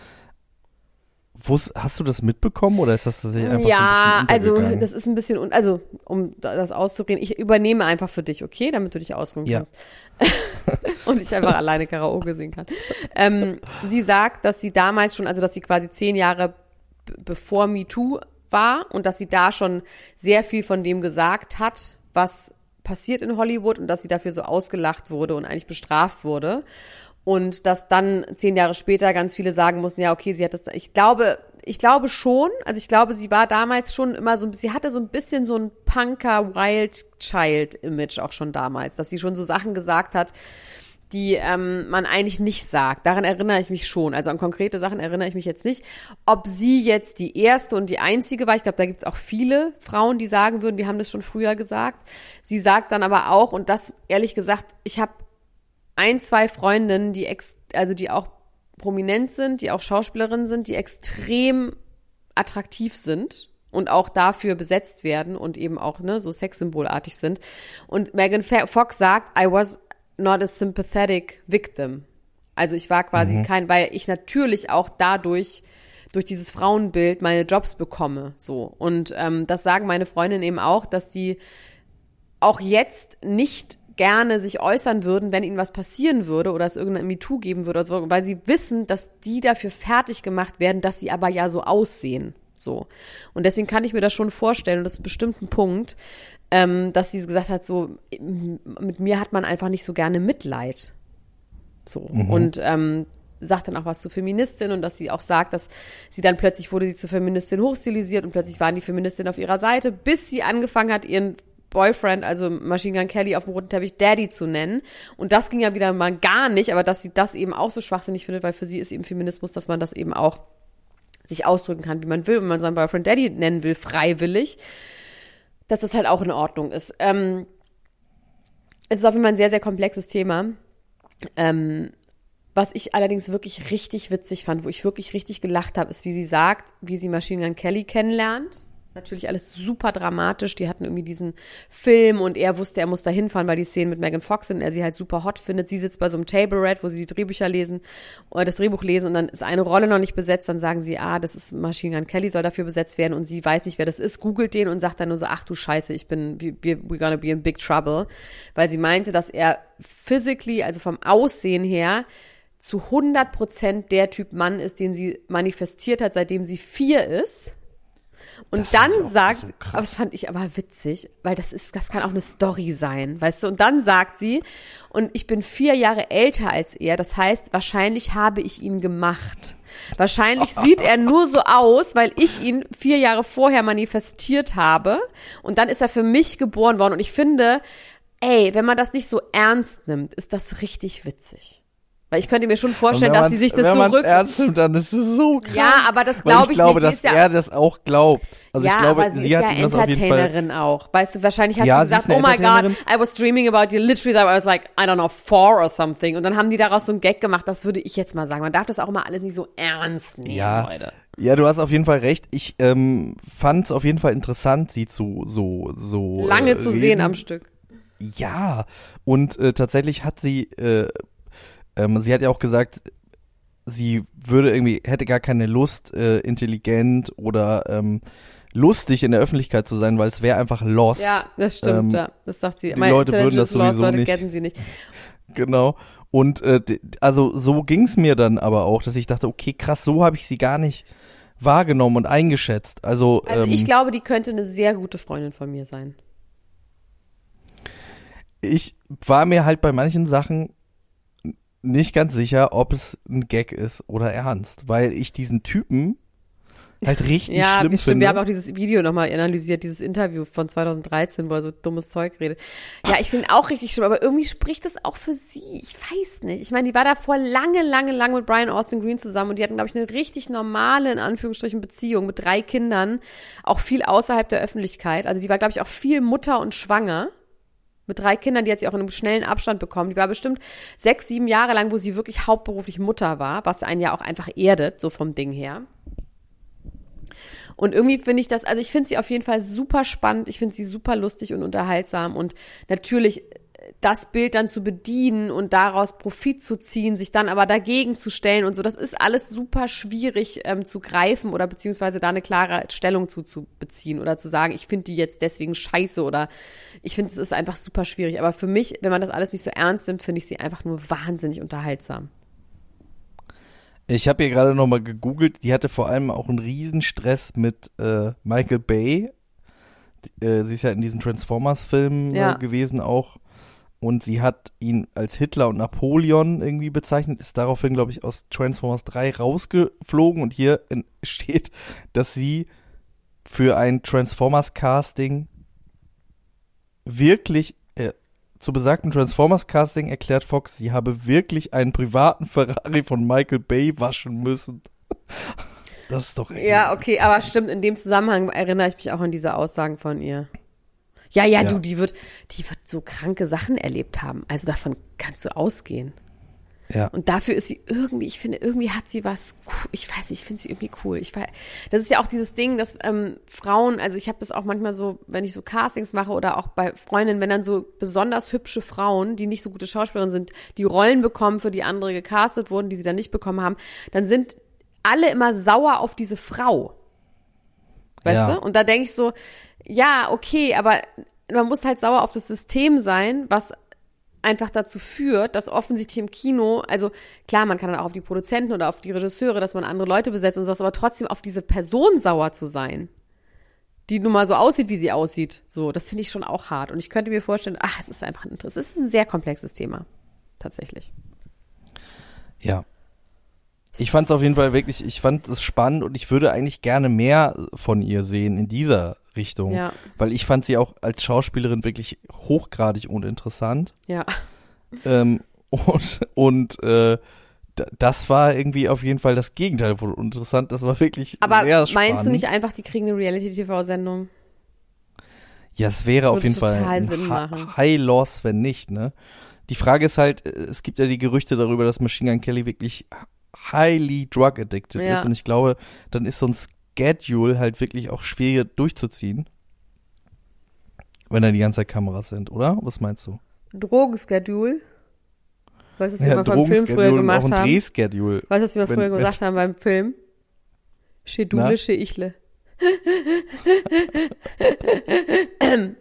hast du das mitbekommen oder ist das tatsächlich einfach
ja,
so
ein bisschen also das ist ein bisschen, also um das auszureden, ich übernehme einfach für dich, okay, damit du dich ausruhen ja. kannst. und ich einfach alleine Karaoke singen kann. Ähm, sie sagt, dass sie damals schon, also dass sie quasi zehn Jahre bevor MeToo war und dass sie da schon sehr viel von dem gesagt hat, was passiert in Hollywood und dass sie dafür so ausgelacht wurde und eigentlich bestraft wurde. Und dass dann zehn Jahre später ganz viele sagen mussten, ja, okay, sie hat das, ich glaube, ich glaube schon, also ich glaube, sie war damals schon immer so ein bisschen, sie hatte so ein bisschen so ein Punker Wild Child Image auch schon damals, dass sie schon so Sachen gesagt hat, die ähm, man eigentlich nicht sagt. Daran erinnere ich mich schon. Also an konkrete Sachen erinnere ich mich jetzt nicht. Ob sie jetzt die erste und die einzige war, ich glaube, da gibt es auch viele Frauen, die sagen würden, wir haben das schon früher gesagt. Sie sagt dann aber auch, und das ehrlich gesagt, ich habe ein, zwei Freundinnen, die ex, also die auch prominent sind, die auch Schauspielerinnen sind, die extrem attraktiv sind und auch dafür besetzt werden und eben auch ne, so sexsymbolartig sind. Und Megan Fox sagt, I was not a sympathetic victim. Also ich war quasi mhm. kein, weil ich natürlich auch dadurch durch dieses Frauenbild meine Jobs bekomme. So und ähm, das sagen meine Freundinnen eben auch, dass die auch jetzt nicht gerne sich äußern würden, wenn ihnen was passieren würde oder es irgendein MeToo geben würde oder so, weil sie wissen, dass die dafür fertig gemacht werden, dass sie aber ja so aussehen. So. Und deswegen kann ich mir das schon vorstellen, und das ist bestimmt ein Punkt, ähm, dass sie gesagt hat, so, mit mir hat man einfach nicht so gerne Mitleid. So. Mhm. Und ähm, sagt dann auch was zur Feministin und dass sie auch sagt, dass sie dann plötzlich wurde sie zur Feministin hochstilisiert und plötzlich waren die Feministinnen auf ihrer Seite, bis sie angefangen hat, ihren Boyfriend, also Machine Gun Kelly, auf dem roten Teppich Daddy zu nennen. Und das ging ja wieder mal gar nicht, aber dass sie das eben auch so schwachsinnig findet, weil für sie ist eben Feminismus, dass man das eben auch sich ausdrücken kann, wie man will, wenn man seinen Boyfriend Daddy nennen will, freiwillig, dass das halt auch in Ordnung ist. Ähm, es ist auf jeden Fall ein sehr, sehr komplexes Thema. Ähm, was ich allerdings wirklich richtig witzig fand, wo ich wirklich richtig gelacht habe, ist, wie sie sagt, wie sie Machine Gun Kelly kennenlernt Natürlich alles super dramatisch. Die hatten irgendwie diesen Film und er wusste, er muss da hinfahren, weil die Szenen mit Megan Fox sind und er sie halt super hot findet. Sie sitzt bei so einem Table Red, wo sie die Drehbücher lesen oder das Drehbuch lesen und dann ist eine Rolle noch nicht besetzt. Dann sagen sie, ah, das ist Machine Gun Kelly, soll dafür besetzt werden und sie weiß nicht, wer das ist, googelt den und sagt dann nur so, ach du Scheiße, ich bin, we're gonna be in big trouble. Weil sie meinte, dass er physically, also vom Aussehen her, zu 100 Prozent der Typ Mann ist, den sie manifestiert hat, seitdem sie vier ist und das dann sagt, so aber das fand ich aber witzig, weil das ist, das kann auch eine Story sein, weißt du? Und dann sagt sie, und ich bin vier Jahre älter als er, das heißt, wahrscheinlich habe ich ihn gemacht. Wahrscheinlich sieht er nur so aus, weil ich ihn vier Jahre vorher manifestiert habe. Und dann ist er für mich geboren worden. Und ich finde, ey, wenn man das nicht so ernst nimmt, ist das richtig witzig. Weil ich könnte mir schon vorstellen, dass sie sich das
wenn
so
rück... ernst nimmt, dann ist es so krass.
Ja, aber das glaube ich,
ich glaube,
nicht.
dass
ja
er das auch glaubt. Also
ja,
ich glaube,
aber sie,
sie
ist
hat
ja Entertainerin auch. Weißt du, wahrscheinlich hat
Ja,
sie
sie
gesagt,
eine
oh my God. I was dreaming about you. Literally, I was like, I don't know, four or something. Und dann haben die daraus so einen Gag gemacht. Das würde ich jetzt mal sagen. Man darf das auch mal alles nicht so ernst nehmen,
Ja.
Leute.
Ja, du hast auf jeden Fall recht. Ich ähm, fand es auf jeden Fall interessant, sie zu so so
Lange
äh,
zu
reden.
sehen am Stück.
Ja, und äh, tatsächlich hat sie, äh, ähm, sie hat ja auch gesagt, sie würde irgendwie, hätte gar keine Lust, äh, intelligent oder ähm, lustig in der Öffentlichkeit zu sein, weil es wäre einfach lost.
Ja, das stimmt,
Ähm,
ja. Das sagt sie.
die
My
Leute würden das
lost,
sowieso
Leute
nicht.
kennen sie nicht.
Genau. Und äh, also so ging's mir dann aber auch, dass ich dachte, okay, krass, so habe ich sie gar nicht wahrgenommen und eingeschätzt. Also,
Also
ähm,
ich glaube, die könnte eine sehr gute Freundin von mir sein.
ich war mir halt bei manchen Sachen nicht ganz sicher, ob es ein Gag ist oder ernst, weil ich diesen Typen halt richtig
ja,
schlimm
stimmt.
finde.
Wir haben auch dieses Video nochmal analysiert, dieses Interview von 2013, wo er so dummes Zeug redet. Ja, ich finde auch richtig schlimm, aber irgendwie spricht das auch für sie. Ich weiß nicht. Ich meine, die war davor lange, lange, lange mit Brian Austin Green zusammen und die hatten, glaube ich, eine richtig normale, in Anführungsstrichen, Beziehung mit drei Kindern, auch viel außerhalb der Öffentlichkeit. Also die war, glaube ich, auch viel Mutter und schwanger. Mit drei Kindern, die hat sie auch in einem schnellen Abstand bekommen. Die war bestimmt sechs, sieben Jahre lang, wo sie wirklich hauptberuflich Mutter war, was einen ja auch einfach erdet, so vom Ding her. Und irgendwie finde ich das, also ich finde sie auf jeden Fall super spannend, ich finde sie super lustig und unterhaltsam und natürlich das Bild dann zu bedienen und daraus Profit zu ziehen, sich dann aber dagegen zu stellen und so, das ist alles super schwierig ähm, zu greifen oder beziehungsweise da eine klare Stellung zu, zu beziehen oder zu sagen, ich finde die jetzt deswegen scheiße oder ich finde es ist einfach super schwierig. Aber für mich, wenn man das alles nicht so ernst nimmt, finde ich sie einfach nur wahnsinnig unterhaltsam.
Ich habe hier gerade nochmal gegoogelt, die hatte vor allem auch einen Riesenstress mit äh, Michael Bay. Äh, sie ist ja in diesen Transformers-Filmen
Ja.
äh, gewesen auch. Und sie hat ihn als Hitler und Napoleon irgendwie bezeichnet, ist daraufhin, glaube ich, aus Transformers 3 rausgeflogen. Und hier steht, dass sie für ein Transformers-Casting wirklich äh, zu besagten Transformers-Casting erklärt Fox, sie habe wirklich einen privaten Ferrari von Michael Bay waschen müssen. Das ist doch echt.
Ja, okay, aber stimmt, in dem Zusammenhang erinnere ich mich auch an diese Aussagen von ihr. Ja, ja,
Ja.
du, die wird, die wird so kranke Sachen erlebt haben. Also davon kannst du ausgehen.
Ja.
Und dafür ist sie irgendwie, ich finde, irgendwie hat sie was, ich weiß nicht, ich finde sie irgendwie cool. Ich weiß, das ist ja auch dieses Ding, dass ähm, Frauen, also ich habe das auch manchmal so, wenn ich so Castings mache oder auch bei Freundinnen, wenn dann so besonders hübsche Frauen, die nicht so gute Schauspielerinnen sind, die Rollen bekommen, für die andere gecastet wurden, die sie dann nicht bekommen haben, dann sind alle immer sauer auf diese Frau. Weißt
Ja.
du? Und da denke ich so, ja, okay, aber man muss halt sauer auf das System sein, was einfach dazu führt, dass offensichtlich im Kino, also klar, man kann dann auch auf die Produzenten oder auf die Regisseure, dass man andere Leute besetzt und sowas, aber trotzdem auf diese Person sauer zu sein, die nun mal so aussieht, wie sie aussieht, so, das finde ich schon auch hart. Und ich könnte mir vorstellen, ach, es ist einfach ein. Es ist ein sehr komplexes Thema. Tatsächlich.
Ja. Ich fand es auf jeden Fall wirklich, ich fand es spannend und ich würde eigentlich gerne mehr von ihr sehen in dieser Richtung.
Ja.
Weil ich fand sie auch als Schauspielerin wirklich hochgradig uninteressant.
Ja.
Ähm, und und äh, das war irgendwie auf jeden Fall das Gegenteil von interessant. Das war wirklich
Aber
sehr spannend.
meinst du nicht einfach, die kriegen eine Reality-TV-Sendung?
Ja, es wäre auf jeden Fall ein
Sinn
Hi-
machen.
High Loss, wenn nicht, ne? Die Frage ist halt, äh, es gibt ja die Gerüchte darüber, dass Machine Gun Kelly wirklich highly drug addicted
Ja.
ist und ich glaube, dann ist so ein Schedule halt wirklich auch schwer durchzuziehen. Wenn da die ganze Zeit Kameras sind, oder? Was meinst du?
Drogenschedule. Weißt du, was wir
Ja,
mal beim Film früher gemacht
auch ein
haben?
Drehschedule.
Weißt du, was wir
Wenn-
früher gesagt haben beim Film? Schedule,
Na?
Schedule.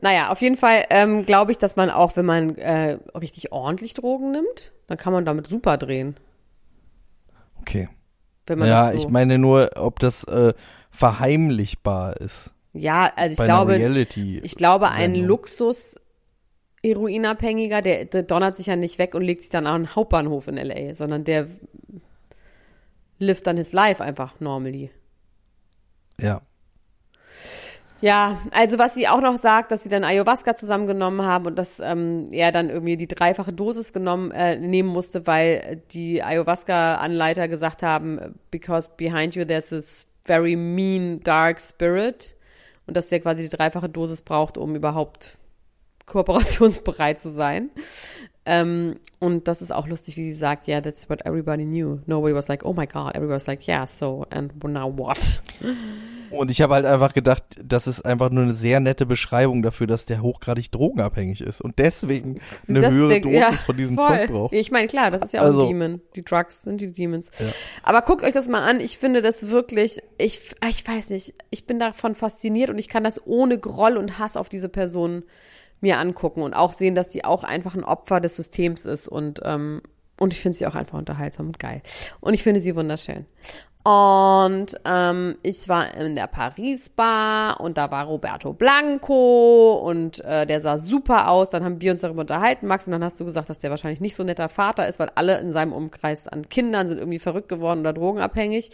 naja, auf jeden Fall ähm, glaube ich, dass man auch, wenn man äh, richtig ordentlich Drogen nimmt, dann kann man damit super drehen.
Okay.
Wenn man
Ja,
so,
ich meine nur, ob das äh, verheimlichbar ist.
ja, also ich glaube, ich glaube, ein. Luxus Heroinabhängiger, der, der donnert sich ja nicht weg und legt sich dann an einen Hauptbahnhof in LA, sondern der lived dann his life einfach normally.
Ja.
Ja, also was sie auch noch sagt, dass sie dann Ayahuasca zusammengenommen haben und dass ähm, er dann irgendwie die dreifache Dosis genommen äh, nehmen musste, weil die Ayahuasca-Anleiter gesagt haben, because behind you there's this very mean, dark spirit und dass er quasi die dreifache Dosis braucht, um überhaupt kooperationsbereit zu sein. Ähm, und das ist auch lustig, wie sie sagt, yeah, that's what everybody knew. Nobody was like, oh my god. Everybody was like, yeah, so, and now what?
Und ich habe halt einfach gedacht, das ist einfach nur eine sehr nette Beschreibung dafür, dass der hochgradig drogenabhängig ist und deswegen eine
Das
höhere
Ding-
Dosis
ja,
von diesem
voll.
Zeug braucht.
Ich meine, klar, das ist ja auch
Also-
ein Demon. Die Drugs sind die Demons.
Ja.
Aber guckt euch das mal an. Ich finde das wirklich, ich, ah, ich weiß nicht, ich bin davon fasziniert und ich kann das ohne Groll und Hass auf diese Person mir angucken und auch sehen, dass die auch einfach ein Opfer des Systems ist und, ähm, und ich finde sie auch einfach unterhaltsam und geil. Und ich finde sie wunderschön. Und ähm, ich war in der Paris-Bar und da war Roberto Blanco und äh, der sah super aus. Dann haben wir uns darüber unterhalten, Max, und dann hast du gesagt, dass der wahrscheinlich nicht so ein netter Vater ist, weil alle in seinem Umkreis an Kindern sind irgendwie verrückt geworden oder drogenabhängig.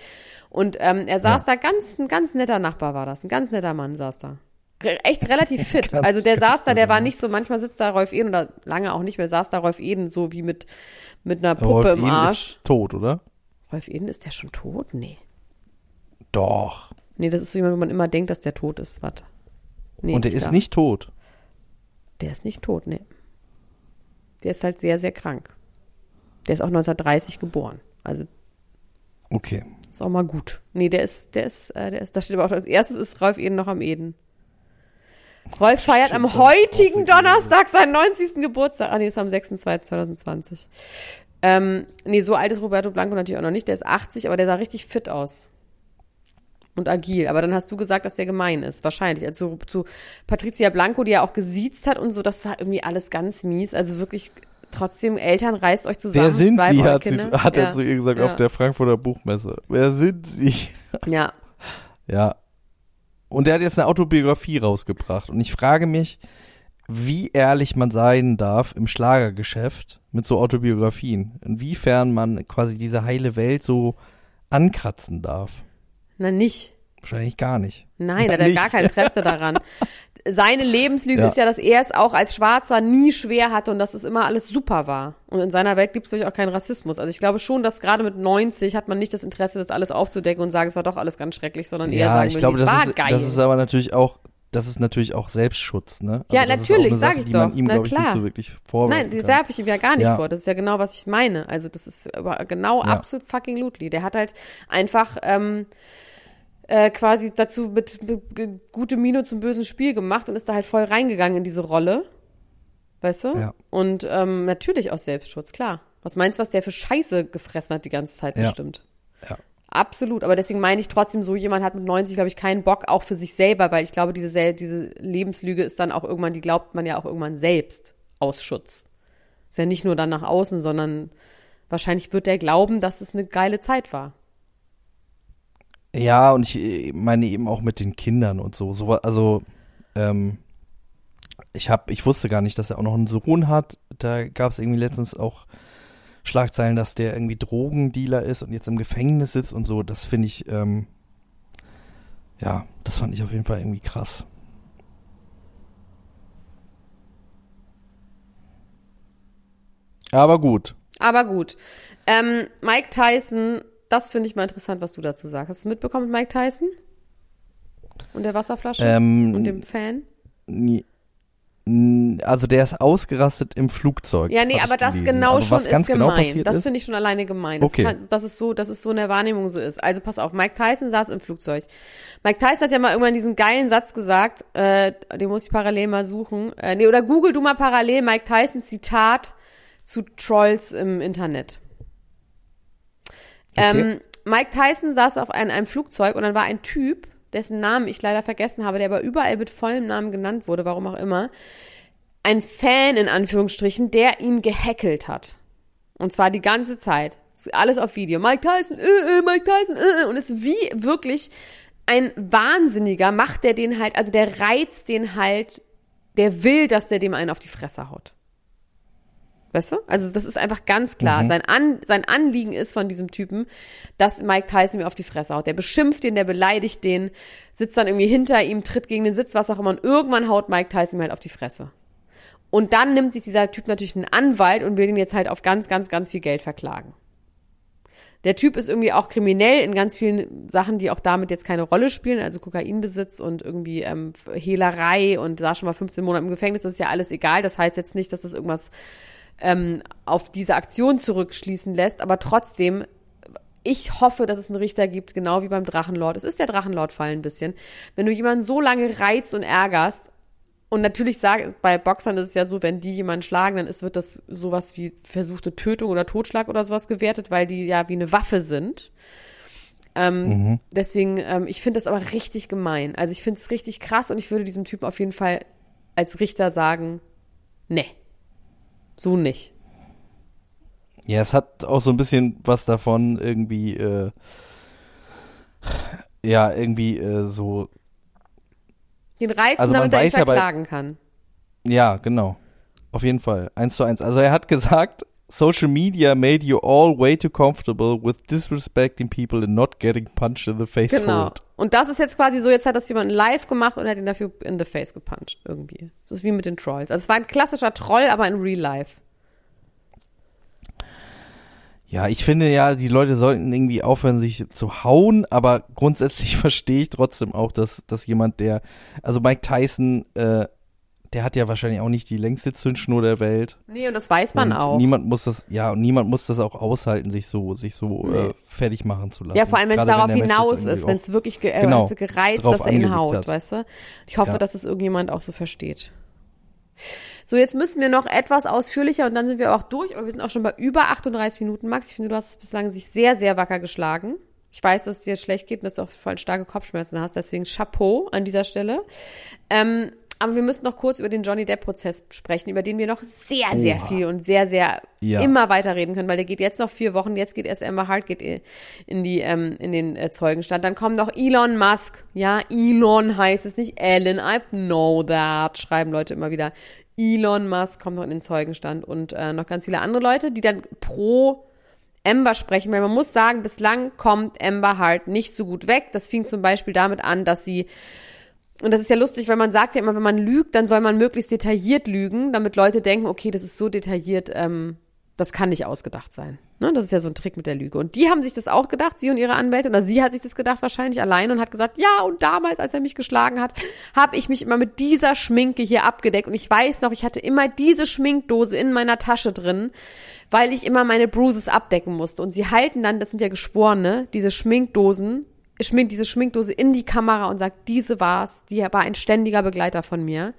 Und ähm, er saß da ganz, ein ganz netter Nachbar war das, ein ganz netter Mann saß da. Echt relativ fit.
Ganz,
also der saß da, der
netter
war nicht so, manchmal sitzt da Rolf Eden oder lange auch nicht mehr, saß da Rolf Eden so wie mit, mit einer
Rolf
Puppe im
Eden
Arsch.
ist tot, oder?
Rolf Eden, ist der schon tot? Nee.
Doch.
Nee, das ist so jemand, wo man immer denkt, dass der tot ist. Warte. Nee,
und der ist nicht tot.
Der ist nicht tot, nee. Der ist halt sehr, sehr krank. Der ist auch 1930 geboren. Also
Okay.
ist auch mal gut. Nee, der ist, der ist, äh, der ist, da steht aber auch als erstes ist Rolf Eden noch am Eden. Rolf feiert am heutigen Donnerstag seinen 90. Geburtstag. Ah, nee, ist am 6.2.2020. Ähm, nee, so alt ist Roberto Blanco natürlich auch noch nicht. Der ist 80, aber der sah richtig fit aus. Und agil. Aber dann hast du gesagt, dass der gemein ist. Wahrscheinlich. Also zu Patricia Blanco, die ja auch gesiezt hat und so, das war irgendwie alles ganz mies. Also wirklich, trotzdem, Eltern, reißt euch zusammen.
Wer sind Sie, hat, sie, hat er
ja.
zu ihr gesagt
ja.
auf der Frankfurter Buchmesse. Wer sind Sie?
Ja,
Ja. Und der hat jetzt eine Autobiografie rausgebracht. Und ich frage mich, wie ehrlich man sein darf im Schlagergeschäft mit so Autobiografien. Inwiefern man quasi diese heile Welt so ankratzen darf.
na nicht.
Wahrscheinlich gar nicht.
Nein, da hat er gar kein Interesse daran. Seine Lebenslüge
Ja.
ist ja, dass er es auch als Schwarzer nie schwer hatte und dass es immer alles super war. Und in seiner Welt gibt es natürlich auch keinen Rassismus. Also ich glaube schon, dass gerade mit 90 hat man nicht das Interesse, das alles aufzudecken und sagen, es war doch alles ganz schrecklich, sondern eher
Ja,
sagen,
ich
will,
glaube,
es
das
war
ist,
geil.
das ist aber natürlich auch, das ist natürlich auch Selbstschutz, ne?
Ja,
ist auch
natürlich,
eine
sag
Sache,
ich
die man
doch.
ihm,
Na
ich,
klar.
so wirklich
Nein, die werfe ich ihm ja gar nicht
Ja.
vor. Das ist ja genau, was ich meine. Also das ist genau
Ja.
absolut fucking Ludli. Der hat halt einfach ähm, äh, quasi dazu mit, mit, mit gute Miene zum bösen Spiel gemacht und ist da halt voll reingegangen in diese Rolle. Weißt du?
Ja.
Und ähm, natürlich aus Selbstschutz, klar. Was meinst du, was der für Scheiße gefressen hat die ganze Zeit
Ja.
bestimmt?
Ja.
Absolut, aber deswegen meine ich trotzdem, so jemand hat mit 90, glaube ich, keinen Bock, auch für sich selber, weil ich glaube, diese, sel- diese Lebenslüge ist dann auch irgendwann, die glaubt man ja auch irgendwann selbst aus Schutz. Ist ja nicht nur dann nach außen, sondern wahrscheinlich wird der glauben, dass es eine geile Zeit war.
Ja, und ich äh, meine eben auch mit den Kindern und so. so also, ähm, ich hab, ich wusste gar nicht, dass er auch noch einen Sohn hat. Da gab es irgendwie letztens auch Schlagzeilen, dass der irgendwie Drogendealer ist und jetzt im Gefängnis sitzt und so. Das finde ich, ähm, ja, das fand ich auf jeden Fall irgendwie krass. Aber gut.
Aber gut. Ähm, Mike Tyson, das finde ich mal interessant, was du dazu sagst. Hast du es mitbekommen mit Mike Tyson? Und der Wasserflasche?
Ähm,
Und dem Fan?
Nee, Also der ist ausgerastet im Flugzeug.
Ja, nee, aber das genau
aber
schon ist
genau
gemein. das finde ich schon alleine gemein. Das,
Okay.
kann, das ist so, dass es so in der Wahrnehmung so ist. Also pass auf, Mike Tyson saß im Flugzeug. Mike Tyson hat ja mal irgendwann diesen geilen Satz gesagt, äh, den muss ich parallel mal suchen. Äh, nee, oder google du mal parallel Mike Tyson Zitat zu Trolls im Internet. Ähm, Mike Tyson saß auf ein, einem Flugzeug und dann war ein Typ, dessen Namen ich leider vergessen habe, der aber überall mit vollem Namen genannt wurde, warum auch immer, ein Fan in Anführungsstrichen, der ihn gehackelt hat. Und zwar die ganze Zeit. Alles auf Video. Mike Tyson, äh, äh, Mike Tyson, äh, äh. Und ist wie wirklich ein Wahnsinniger, macht der den halt, also der reizt den halt, der will, dass der dem einen auf die Fresse haut. Weißt du? Also das ist einfach ganz klar. Sein, An, sein Anliegen ist von diesem Typen, dass Mike Tyson mir auf die Fresse haut. Der beschimpft den, der beleidigt den, sitzt dann irgendwie hinter ihm, tritt gegen den Sitz, was auch immer. Und irgendwann haut Mike Tyson mir halt auf die Fresse. Und dann nimmt sich dieser Typ natürlich einen Anwalt und will den jetzt halt auf ganz, ganz, ganz viel Geld verklagen. Der Typ ist irgendwie auch kriminell in ganz vielen Sachen, die auch damit jetzt keine Rolle spielen, also Kokainbesitz und irgendwie ähm, Hehlerei und saß schon mal 15 Monate im Gefängnis, das ist ja alles egal. Das heißt jetzt nicht, dass das irgendwas ähm, auf diese Aktion zurückschließen lässt, aber trotzdem, ich hoffe, dass es einen Richter gibt, genau wie beim Drachenlord. Es ist der Drachenlord-Fall ein bisschen. Wenn du jemanden so lange reizt und ärgerst, und natürlich sage, bei Boxern ist es ja so, wenn die jemanden schlagen, dann ist, wird das sowas wie versuchte Tötung oder Totschlag oder sowas gewertet, weil die ja wie eine Waffe sind. Ähm, Deswegen, ähm, ich finde das aber richtig gemein. Also ich finde es richtig krass und ich würde diesem Typen auf jeden Fall als Richter sagen, nee, so nicht.
Ja, es hat auch so ein bisschen was davon, irgendwie, äh, ja, irgendwie äh, so,
Den reizen,
Also man
damit er ihn
ja bei-
verklagen kann.
ja, genau. Auf jeden Fall. Eins zu eins. Also er hat gesagt, Social media made you all way too comfortable with disrespecting people and not getting punched in the face for
Genau.
it.
Und das ist jetzt quasi so, jetzt hat das jemand live gemacht und hat ihn dafür in the face gepuncht irgendwie. Das ist wie mit den Trolls. Also es war ein klassischer Troll, aber in real life.
Ja, ich finde ja, die Leute sollten irgendwie aufhören, sich zu hauen, aber grundsätzlich verstehe ich trotzdem auch, dass, dass jemand, der, also Mike Tyson, äh, der hat ja wahrscheinlich auch nicht die längste Zündschnur der Welt.
Nee, und das weiß man
und
auch.
Niemand muss das, ja, und niemand muss das auch aushalten, sich so, sich so
Nee.
äh, fertig machen zu lassen.
Ja, vor allem, wenn es darauf hinaus ist, wenn es wirklich ge äh,
Genau,
gereizt, dass er ihn haut,
hat.
weißt du? Ich hoffe,
Ja.
dass es irgendjemand auch so versteht. So, jetzt müssen wir noch etwas ausführlicher und dann sind wir auch durch, aber wir sind auch schon bei über 38 Minuten. Max, ich finde, du hast es bislang sich sehr, sehr wacker geschlagen. Ich weiß, dass es dir schlecht geht und dass du auch voll starke Kopfschmerzen hast, deswegen Chapeau an dieser Stelle. Ähm, aber wir müssen noch kurz über den Johnny Depp-Prozess sprechen, über den wir noch sehr, sehr
Oha.
viel und sehr, sehr
Ja.
immer weiterreden können, weil der geht jetzt noch vier Wochen, jetzt geht erst Emma Hart geht i- in die ähm, in den äh, Zeugenstand. Dann kommt noch Elon Musk, ja, Elon heißt es nicht Ellen, I know that, schreiben Leute immer wieder. Elon Musk kommt noch in den Zeugenstand und äh, noch ganz viele andere Leute, die dann pro Amber sprechen, weil man muss sagen, bislang kommt Amber Hart nicht so gut weg. Das fing zum Beispiel damit an, dass sie und das ist ja lustig, weil man sagt ja immer, wenn man lügt, dann soll man möglichst detailliert lügen, damit Leute denken, okay, das ist so detailliert, ähm, das kann nicht ausgedacht sein. Ne? Das ist ja so ein Trick mit der Lüge. Und die haben sich das auch gedacht, sie und ihre Anwälte, oder sie hat sich das gedacht wahrscheinlich allein und hat gesagt, ja, und damals, als er mich geschlagen hat, habe ich mich immer mit dieser Schminke hier abgedeckt. Und ich weiß noch, ich hatte immer diese Schminkdose in meiner Tasche drin, weil ich immer meine Bruises abdecken musste. Und sie halten dann, das sind ja Geschworene, diese Schminkdosen schminkt diese Schminkdose in die Kamera und sagt, diese war's, die war ein ständiger Begleiter von mir.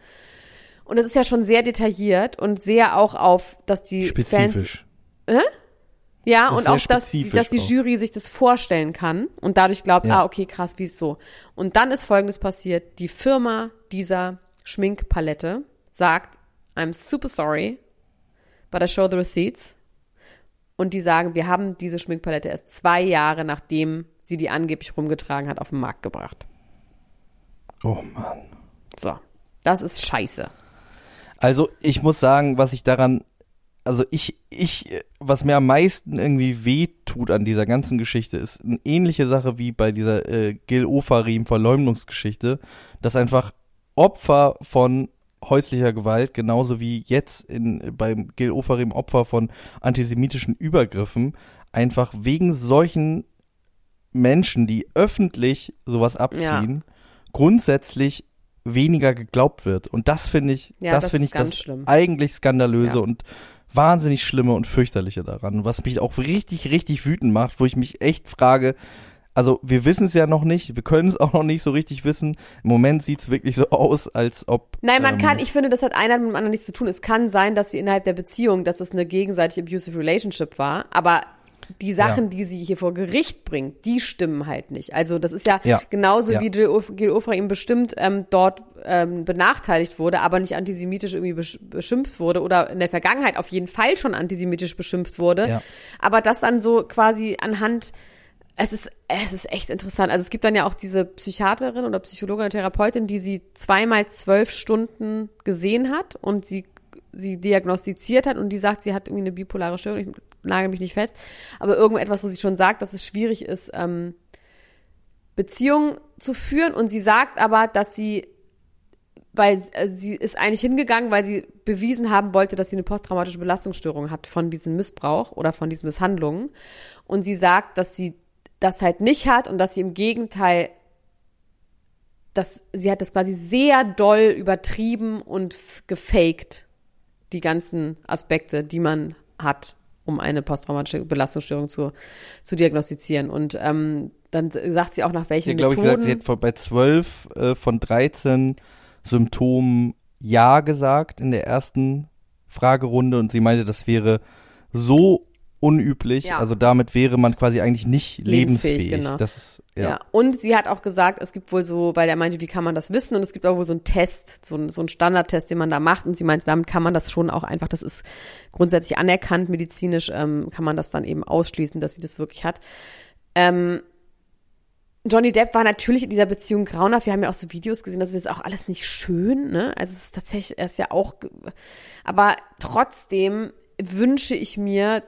Und das ist ja schon sehr detailliert und sehr auch auf, dass die Fans,
Spezifisch.
ja,
Ist
und auch, dass,
spezifisch
dass die
auch.
Jury sich das vorstellen kann und dadurch glaubt,
Ja.
ah, okay, krass, wie ist so. Und dann ist Folgendes passiert. Die Firma dieser Schminkpalette sagt, I'm super sorry, but I show the receipts. Und die sagen, wir haben diese Schminkpalette erst zwei Jahre, nachdem sie die angeblich rumgetragen hat, auf den Markt gebracht.
Oh Mann.
So, das ist scheiße.
Also ich muss sagen, was ich daran, also ich, ich, was mir am meisten irgendwie wehtut an dieser ganzen Geschichte, ist eine ähnliche Sache wie bei dieser äh, Gil Ofarim Verleumdungsgeschichte, dass einfach Opfer von häuslicher Gewalt, genauso wie jetzt in, beim Gil Ofarim Opfer von antisemitischen Übergriffen, einfach wegen solchen Menschen, die öffentlich sowas abziehen, grundsätzlich weniger geglaubt wird. Und das finde ich,
Ja,
das
das
finde ich
ganz
das
schlimm.
eigentlich skandalöse
Ja.
und wahnsinnig schlimme und fürchterliche daran. Was mich auch richtig, richtig wütend macht, wo ich mich echt frage, also wir wissen es ja noch nicht, wir können es auch noch nicht so richtig wissen. Im Moment sieht es wirklich so aus, als ob.
Nein, man
ähm,
kann, ich finde, das hat einer mit dem anderen nichts zu tun. Es kann sein, dass sie innerhalb der Beziehung, dass es eine gegenseitige abusive Relationship war, aber die Sachen,
Ja.
die sie hier vor Gericht bringt, die stimmen halt nicht. Also das ist ja,
Ja.
genauso
Ja.
wie Gil Of- Gil Ofra ihm bestimmt ähm, dort ähm, benachteiligt wurde, aber nicht antisemitisch irgendwie besch beschimpft wurde oder in der Vergangenheit auf jeden Fall schon antisemitisch beschimpft wurde. Aber das dann so quasi anhand es ist, es ist echt interessant. Also es gibt dann ja auch diese Psychiaterin oder Psychologin oder Therapeutin, die sie zweimal zwölf Stunden gesehen hat und sie, sie diagnostiziert hat und die sagt, sie hat irgendwie eine bipolare Störung. Ich nagel mich nicht fest. Aber irgendetwas, wo sie schon sagt, dass es schwierig ist, ähm, Beziehungen zu führen. Und sie sagt aber, dass sie weil äh, sie ist eigentlich hingegangen, weil sie bewiesen haben wollte, dass sie eine posttraumatische Belastungsstörung hat von diesem Missbrauch oder von diesen Misshandlungen. Und sie sagt, dass sie das halt nicht hat und dass sie im Gegenteil, dass sie hat das quasi sehr doll übertrieben und gefaked, die ganzen Aspekte, die man hat, um eine posttraumatische Belastungsstörung zu, zu diagnostizieren. Und ähm, dann sagt sie auch, nach welchen
Ja, glaube ich,
Methoden.
gesagt, sie hat bei 12 äh, von 13 Symptomen Ja gesagt in der ersten Fragerunde und sie meinte, das wäre so unüblich.
Ja.
Also damit wäre man quasi eigentlich nicht
Lebensfähig,
lebensfähig.
genau.
Das ist, ja.
Ja. Und sie hat auch gesagt, es gibt wohl so, weil er meinte, wie kann man das wissen? Und es gibt auch wohl so einen Test, so, ein- so einen Standardtest, den man da macht. Und sie meinte, damit kann man das schon auch einfach, das ist grundsätzlich anerkannt, medizinisch ähm, kann man das dann eben ausschließen, dass sie das wirklich hat. Ähm, Johnny Depp war natürlich in dieser Beziehung grauenhaft. Wir haben ja auch so Videos gesehen, das ist jetzt auch alles nicht schön, ne? Also es ist tatsächlich, er ist ja auch, aber trotzdem wünsche ich mir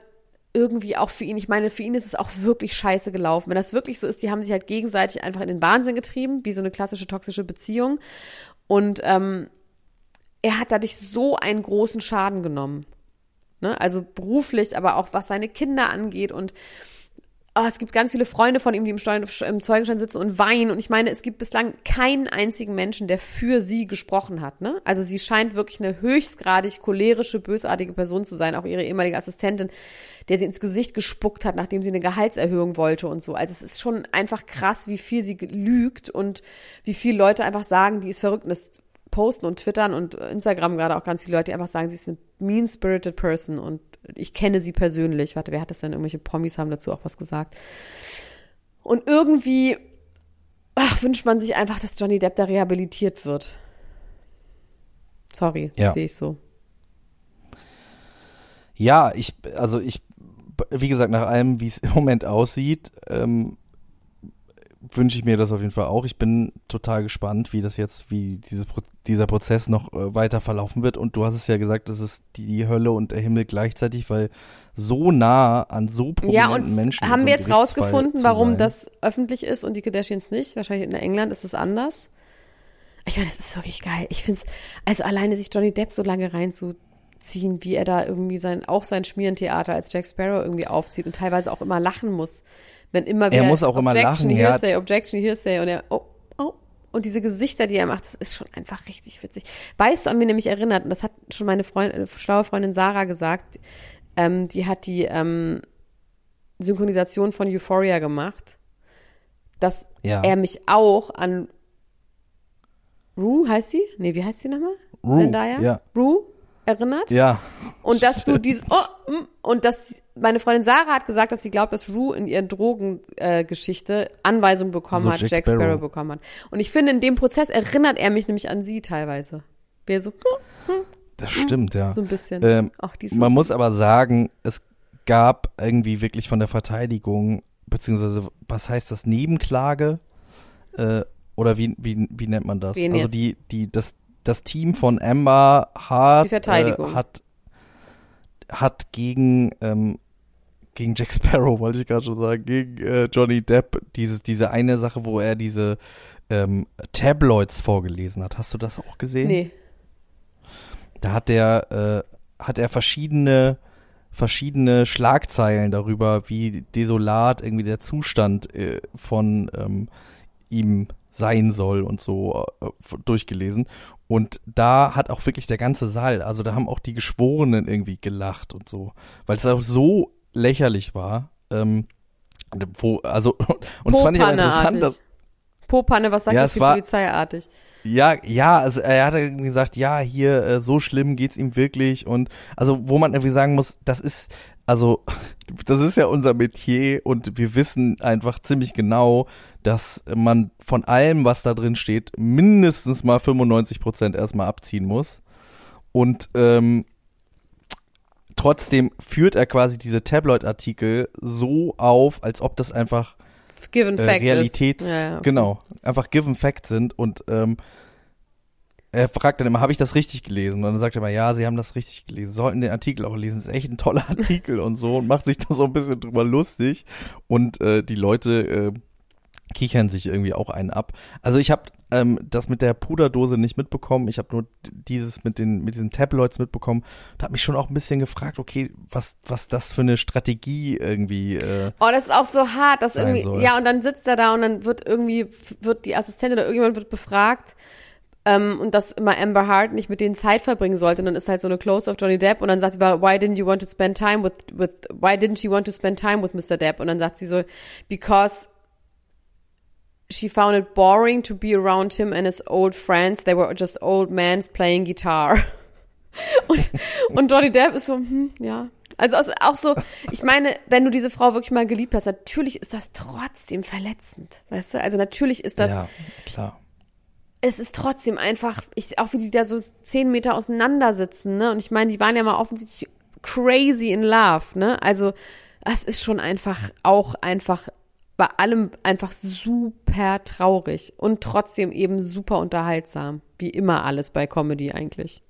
irgendwie auch für ihn, ich meine, für ihn ist es auch wirklich scheiße gelaufen. Wenn das wirklich so ist, die haben sich halt gegenseitig einfach in den Wahnsinn getrieben, wie so eine klassische toxische Beziehung. Und ähm, er hat dadurch so einen großen Schaden genommen. Ne? Also beruflich, aber auch was seine Kinder angeht und oh, es gibt ganz viele Freunde von ihm, die im, Steu im Zeugenstand sitzen und weinen. Und ich meine, es gibt bislang keinen einzigen Menschen, der für sie gesprochen hat. Ne? Also sie scheint wirklich eine höchstgradig cholerische, bösartige Person zu sein. Auch ihre ehemalige Assistentin, der sie ins Gesicht gespuckt hat, nachdem sie eine Gehaltserhöhung wollte und so. Also es ist schon einfach krass, wie viel sie lügt und wie viele Leute einfach sagen, die ist verrückt. Und das posten und twittern und Instagram gerade auch ganz viele Leute, die einfach sagen, sie ist eine mean-spirited person und ich kenne sie persönlich. Warte, wer hat das denn? Irgendwelche Promis haben dazu auch was gesagt. Und irgendwie ach, wünscht man sich einfach, dass Johnny Depp da rehabilitiert wird. Sorry,
Ja.
sehe ich so.
Ja, ich, also ich, wie gesagt, nach allem, wie es im Moment aussieht, ähm, wünsche ich mir das auf jeden Fall auch. Ich bin total gespannt, wie das jetzt, wie dieses, Pro- dieser Prozess noch äh, weiter verlaufen wird. Und du hast es ja gesagt, das ist die Hölle und der Himmel gleichzeitig, weil so nah an so prominenten
Ja, und
Menschen.
haben
so
wir jetzt rausgefunden, warum das öffentlich ist und die Kardashians nicht? Wahrscheinlich in England ist es anders. Ich meine, das ist wirklich geil. Ich finde es, also alleine sich Johnny Depp so lange reinzuziehen, wie er da irgendwie sein, auch sein Schmierentheater als Jack Sparrow irgendwie aufzieht und teilweise auch immer lachen muss. Wenn immer
Er
wieder
muss auch immer
Objection,
lachen, ja.
Hearsay, Objection, Hearsay und er, oh, oh. Und diese Gesichter, die er macht, das ist schon einfach richtig witzig. Weißt du, an wen er mich erinnert? Und das hat schon meine Freund, äh, schlaue Freundin Sarah gesagt. Ähm, die hat die ähm, Synchronisation von Euphoria gemacht, dass
Ja.
er mich auch an Rue heißt sie? Nee, wie heißt sie nochmal?
Rue,
Zendaya?
ja.
Rue erinnert?
Ja,
Und dass du dieses oh, mm, und dass meine Freundin Sarah hat gesagt, dass sie glaubt, dass Rue in ihren Drogengeschichte äh, Anweisungen bekommen
So
hat,
Jack
Jack Sparrow.
Sparrow.
bekommen hat. Und ich finde, in dem Prozess erinnert er mich nämlich an sie teilweise. Wer so, hm,
das stimmt, ja.
so ein bisschen.
Ähm,
Ach,
Man muss aber sagen, es gab irgendwie wirklich von der Verteidigung, beziehungsweise was heißt das, Nebenklage? Äh, oder wie, wie, wie nennt man das?
Wen
also
jetzt?
die, die, das, das Team von Amber Hart. Äh, hat, hat gegen, ähm, gegen Jack Sparrow, wollte ich gerade schon sagen, gegen äh, Johnny Depp, dieses, diese eine Sache, wo er diese ähm, Tabloids vorgelesen hat. Hast du das auch gesehen?
Nee.
Da hat er, äh, hat er verschiedene, verschiedene Schlagzeilen darüber, wie desolat irgendwie der Zustand äh, von ähm, ihm sein soll und so äh, durchgelesen. Und da hat auch wirklich der ganze Saal, also da haben auch die Geschworenen irgendwie gelacht und so, weil es auch so lächerlich war. Ähm, wo, also, und es fand ich auch interessant, dass.
Popanne, was sagt
Ja,
das die
war-
Polizeiartig?
Ja, ja, also er hat irgendwie gesagt, ja, hier, äh, so schlimm geht's ihm wirklich und also wo man irgendwie sagen muss, das ist, also das ist ja unser Metier und wir wissen einfach ziemlich genau, dass man von allem, was da drin steht, mindestens mal 95 Prozent erstmal abziehen muss und ähm, trotzdem führt er quasi diese Tabloid-Artikel so auf, als ob das einfach
Given
äh,
Fact
Realitäts.
Ja, ja, okay.
genau, einfach given fact sind und ähm, er fragt dann immer, habe ich das richtig gelesen? Und dann sagt er immer, ja, sie haben das richtig gelesen, Sie sollten den Artikel auch lesen, das ist echt ein toller Artikel und so und macht sich da so ein bisschen drüber lustig und äh, die Leute äh, kichern sich irgendwie auch einen ab. Also ich habe ähm, das mit der Puderdose nicht mitbekommen, ich habe nur dieses mit den mit diesen Tabloids mitbekommen und habe mich schon auch ein bisschen gefragt, okay, was was das für eine Strategie irgendwie äh,
Oh, das ist auch so hart, dass irgendwie,
soll.
ja, und dann sitzt er da und dann wird irgendwie, wird die Assistentin oder irgendjemand wird befragt, ähm, und dass immer Amber Hart nicht mit denen Zeit verbringen sollte. Und dann ist halt so eine Close of Johnny Depp und dann sagt sie, why didn't you want to spend time with, with, why didn't she want to spend time with Mr. Depp? Und dann sagt sie so, because she found it boring to be around him and his old friends. They were just old men playing guitar. Und, und Johnny Depp ist so, hm, ja. Also ist auch so, ich meine, wenn du diese Frau wirklich mal geliebt hast, natürlich ist das trotzdem verletzend, weißt du? Also natürlich ist das,
ja, klar.
es ist trotzdem einfach, ich, auch wie die da so zehn Meter auseinander sitzen, ne? Und ich meine, die waren ja mal offensichtlich crazy in love, ne? Also es ist schon einfach auch einfach bei allem einfach super traurig und trotzdem eben super unterhaltsam, wie immer alles bei Comedy eigentlich.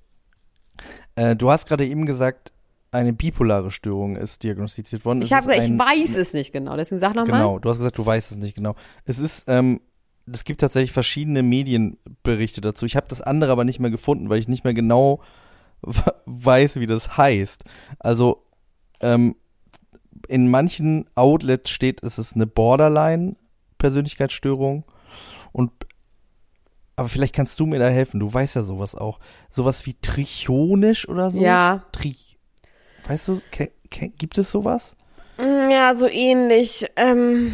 Äh, du hast gerade eben gesagt, eine bipolare Störung ist diagnostiziert worden.
Ich gesagt, ich
ein-
weiß es nicht genau, deswegen sag noch mal.
Genau, du hast gesagt, du weißt es nicht genau. Es ist, ähm, es gibt tatsächlich verschiedene Medienberichte dazu. Ich habe das andere aber nicht mehr gefunden, weil ich nicht mehr genau weiß, wie das heißt. Also ähm, in manchen Outlets steht, es ist eine Borderline-Persönlichkeitsstörung und aber vielleicht kannst du mir da helfen. Du weißt ja sowas auch. Sowas wie trichonisch oder so.
Ja.
Tri weißt du, gibt es sowas?
Mm, Ja, so ähnlich. Ähm,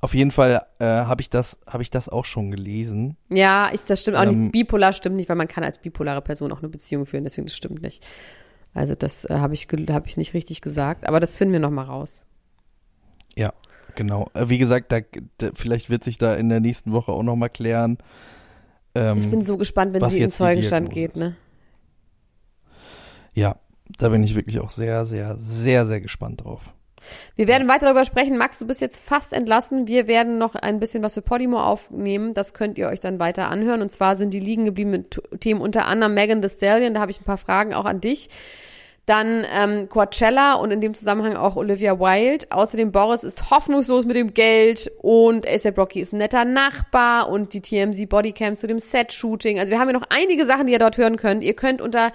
Auf jeden Fall äh, habe ich das, habe ich das auch schon gelesen.
ja, ich, das stimmt auch
Ähm,
nicht. Bipolar stimmt nicht, weil man kann als bipolare Person auch eine Beziehung führen, deswegen das stimmt nicht. Also das äh, habe ich, hab ich nicht richtig gesagt, aber das finden wir noch mal raus.
Ja, genau. Äh, wie gesagt, da, da, vielleicht wird sich da in der nächsten Woche auch noch mal klären. Ähm,
Ich bin so gespannt, wenn sie in Zeugenstand geht, ne?
ja, da bin ich wirklich auch sehr, sehr, sehr, sehr gespannt drauf.
Wir werden weiter darüber sprechen. Max, du bist jetzt fast entlassen. Wir werden noch ein bisschen was für Podimo aufnehmen. Das könnt ihr euch dann weiter anhören. Und zwar sind die liegen gebliebenen Themen unter anderem Megan Thee Stallion. Da habe ich ein paar Fragen auch an dich. Dann ähm, Coachella und in dem Zusammenhang auch Olivia Wilde. Außerdem Boris ist hoffnungslos mit dem Geld und ASAP Rocky ist ein netter Nachbar und die TMZ Bodycam zu dem Set-Shooting. Also wir haben hier noch einige Sachen, die ihr dort hören könnt. Ihr könnt unter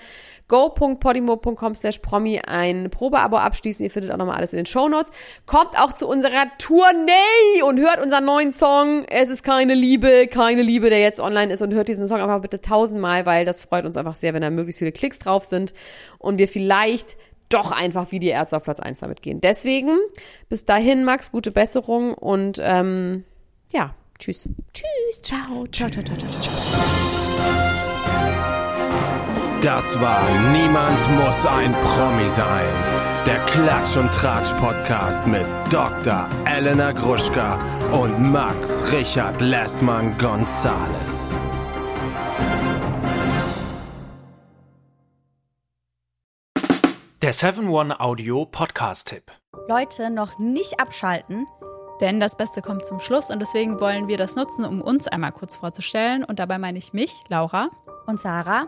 go.podimo.com slash promi ein Probeabo abschließen. Ihr findet auch nochmal alles in den Shownotes. Kommt auch zu unserer Tournee und hört unseren neuen Song. Es ist keine Liebe, keine Liebe, der jetzt online ist und hört diesen Song einfach bitte tausendmal, weil das freut uns einfach sehr, wenn da möglichst viele Klicks drauf sind und wir vielleicht doch einfach wie die Ärzte auf Platz 1 damit gehen. Deswegen, bis dahin, Max, gute Besserung und ähm, ja, tschüss. Tschüss, ciao, ciao, ciao, ciao, ciao, ciao.
Das war Niemand muss ein Promi sein. Der Klatsch und Tratsch Podcast mit Dr. Elena Gruschka und Max Richard Lessmann Gonzales.
Der 7-One-Audio-Podcast-Tipp.
Leute, noch nicht abschalten.
Denn das Beste kommt zum Schluss und deswegen wollen wir das nutzen, um uns einmal kurz vorzustellen. Und dabei meine ich mich, Laura,
Und Sarah,